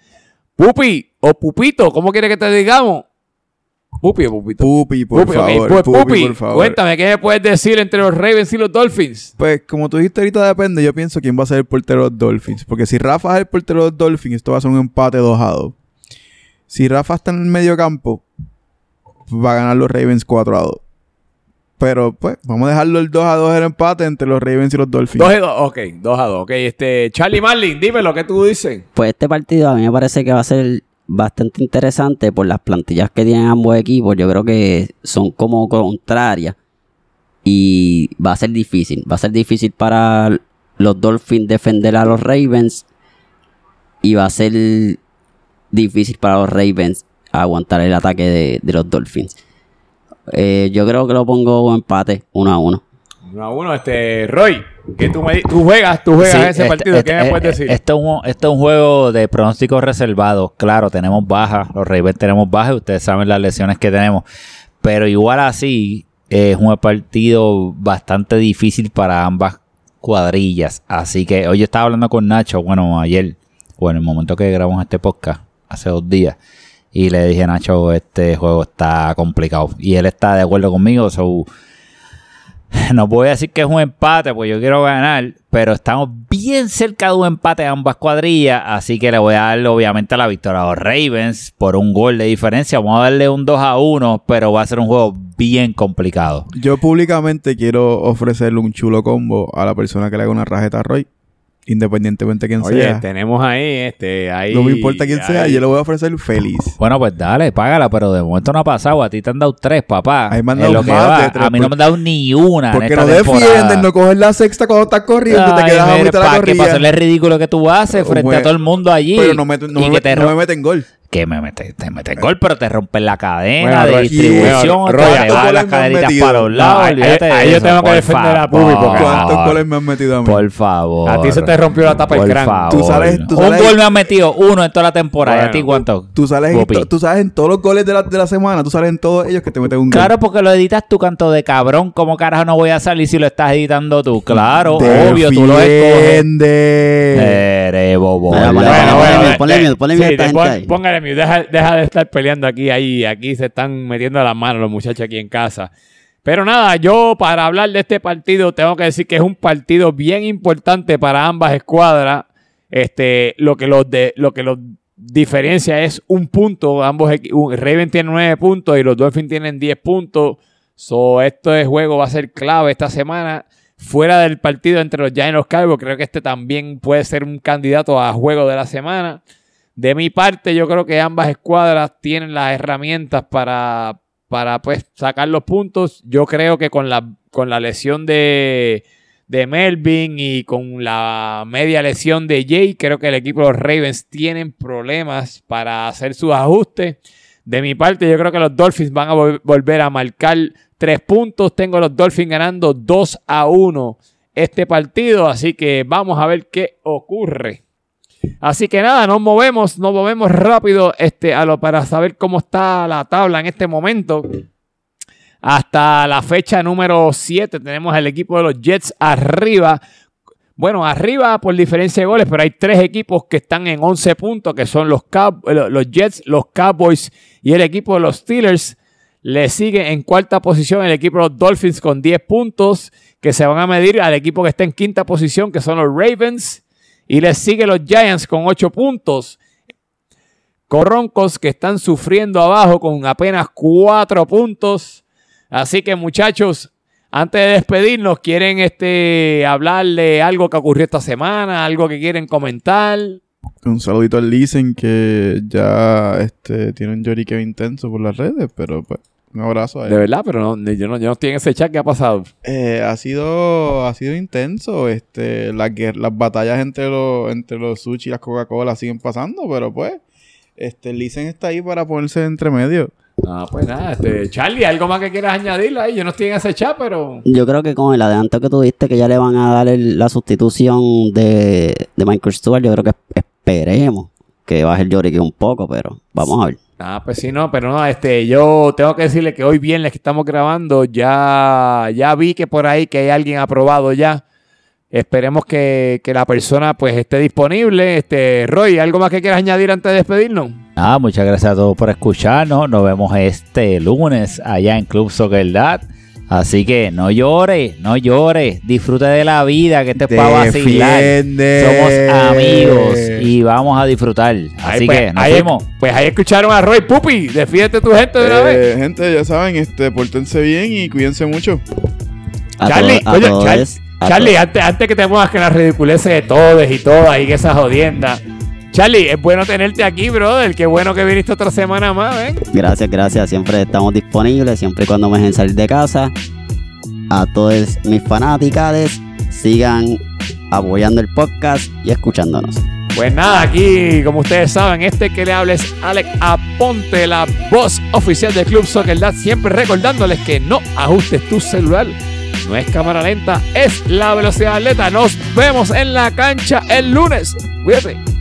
Pupi o Pupito, ¿cómo quiere que te digamos? Pupi o Pupito. Pupi, por Pupi, favor. Pues, Pupi, Pupi, por favor. cuéntame, ¿qué me puedes decir entre los Ravens y los Dolphins? Pues como tú dijiste ahorita depende, yo pienso quién va a ser el portero de los Dolphins. Porque si Rafa es el portero de los Dolphins, esto va a ser un empate 2 a 2. Si Rafa está en el medio campo, va a ganar los Ravens 4 a 2. Pero pues, vamos a dejarlo el 2 a 2 el empate entre los Ravens y los Dolphins. 2 a 2, ok, 2 a 2. Ok, este, Charlie Marlin, dime lo que tú dices. Pues este partido a mí me parece que va a ser bastante interesante por las plantillas que tienen ambos equipos. Yo creo que son como contrarias. Y va a ser difícil. Va a ser difícil para los Dolphins defender a los Ravens. Y va a ser difícil para los Ravens aguantar el ataque de, de los Dolphins. Eh, yo creo que lo pongo empate, uno a uno. 1 a 1, este, Roy, que tú, me, tú juegas, tú juegas Sí, ese este- partido, este- ¿qué me eh, puedes decir? Esto es, un, esto es un juego de pronósticos reservados. Claro, tenemos bajas. Los Ravens tenemos bajas. Ustedes saben las lesiones que tenemos. Pero igual así, eh, es un partido bastante difícil para ambas cuadrillas. Así que hoy yo estaba hablando con Nacho, bueno, ayer, o en el momento que grabamos este podcast, hace dos días. Y le dije, Nacho, este juego está complicado. Y él está de acuerdo conmigo. No voy a decir que es un empate, pues yo quiero ganar, pero estamos bien cerca de un empate de ambas cuadrillas, así que le voy a dar obviamente la victoria a los Ravens por un gol de diferencia. Vamos a darle un 2 a 1, pero va a ser un juego bien complicado. Yo públicamente quiero ofrecerle un chulo combo a la persona que le haga una rajeta a Roy. Independientemente de quién Oye, sea. tenemos ahí, este, ahí. No me importa quién sea, yo le voy a ofrecer feliz. Bueno, pues dale, págala, pero de momento no ha pasado. A ti te han dado tres, papá. Ahí me han En dado lo que más va. de tres, A mí no me han dado ni una. en Porque esta no temporada. defienden no coger la sexta cuando estás corriendo, te Ay, quedas a mitad de la que corrida. para hacerle el ridículo que tú haces frente a todo el mundo allí. Pero no me, no y me, que te no me meten gol. Que me mete, te mete gol, pero te rompen la cadena Bueno, de Roy, distribución, Roy, te Roy, van ¿cuántos las cadenitas metido? para los lados. ahí- olvídate ahí de yo eso, tengo que defender a Pupi. ¿Cuántos goles me han metido a mí? Por favor. A ti se te rompió la tapa del Por cráneo. favor. Tú sabes- tú Un gol me han metido, uno en toda la temporada. ¿Y a Bueno. ti cuánto? Tú sales, en, tú sabes en todos los goles de la, de la semana, tú sales en todos ellos que te meten un gol. Claro, porque lo editas tú, canto de cabrón. ¿Cómo carajo no voy a salir si lo estás editando tú? Claro, obvio, tú lo escoges. Eres bobo. Ponle- Bueno, ponle bueno, mute, ponle eh, mute, ponle ahí. Póngale deja, deja de estar peleando aquí, ahí, aquí se están metiendo las manos los muchachos aquí en casa. Pero nada, yo para hablar de este partido tengo que decir que es un partido bien importante para ambas escuadras. Este, lo que los de, lo que los diferencia es un punto. Ambos Raven tiene nueve puntos y los Dolphins tienen 10 puntos. So, este juego va a ser clave esta semana. Fuera del partido entre los Giants y los Cowboys, creo que este también puede ser un candidato a juego de la semana. De mi parte, yo creo que ambas escuadras tienen las herramientas para, para pues, sacar los puntos. Yo creo que con la, con la lesión de, de Melvin y con la media lesión de Jay, creo que el equipo de los Ravens tienen problemas para hacer sus ajustes. De mi parte, yo creo que los Dolphins van a vol- volver a marcar tres puntos. Tengo los Dolphins ganando 2 a 1 este partido, así que vamos a ver qué ocurre. Así que nada, nos movemos, nos movemos rápido este, a lo, para saber cómo está la tabla en este momento. Hasta la fecha número 7 tenemos el equipo de los Jets arriba. Bueno, arriba por diferencia de goles, pero hay tres equipos que están en 11 puntos, que son los, eh, los Jets, los Cowboys y el equipo de los Steelers. Le sigue en cuarta posición el equipo de los Dolphins con 10 puntos, que se van a medir al equipo que está en quinta posición, que son los Ravens. Y le sigue los Giants con 8 puntos. Corroncos que están sufriendo abajo con apenas 4 puntos. Así que muchachos, antes de despedirnos, ¿quieren este, hablar de algo que ocurrió esta semana? ¿Algo que quieren comentar? Un saludito al Listen que ya este, tiene un lloriqueo intenso por las redes, pero pues, un abrazo a él. De verdad, pero no, yo, no, yo no estoy en ese chat. ¿Qué ha pasado? Eh, ha sido ha sido intenso este las batallas entre los entre los sushi y las Coca-Cola siguen pasando pero pues este el Listen está ahí para ponerse entre medio Ah, pues nada, este, Charlie, ¿algo más que quieras añadirle ahí? Yo no estoy en ese chat, pero... Yo creo que con el adelanto que tuviste que ya le van a dar el- la sustitución de, de Michael Stewart, yo creo que esperemos que baje el llorique un poco, pero vamos a ver. Ah, pues sí, no, pero no, este, yo tengo que decirle que hoy viernes que estamos grabando, ya, ya vi que por ahí que hay alguien aprobado ya. Esperemos que, que la persona pues esté disponible. Este, Roy, ¿algo más que quieras añadir antes de despedirnos? Nada, muchas gracias a todos por escucharnos. Nos vemos este lunes allá en Club Soccer. Así que no llores, no llores. Disfrute de la vida, que este es para vacilar. Somos amigos y vamos a disfrutar. Así Ahí, pues, que nos ahí- vemos. Pues ahí escucharon a Roy Pupi. Defiende tu gente de una vez. Eh, gente ya saben este pórtense bien y cuídense mucho A Charlie, todo- a oye, Char- Charlie, antes, antes que te pongas que las ridiculeces de todos y todas y que esas jodiendas. Charlie, es bueno tenerte aquí, brother. Qué bueno que viniste otra semana más, ¿eh? Gracias, gracias. Siempre estamos disponibles, siempre y cuando me dejen salir de casa. A todos mis fanáticas, sigan apoyando el podcast y escuchándonos. Pues nada, aquí, como ustedes saben, este que le habla es Alex Aponte, la voz oficial del Club Soccer Dad. Siempre recordándoles que no ajustes tu celular. No es cámara lenta, es la velocidad atleta. Nos vemos en la cancha el lunes. Cuídate.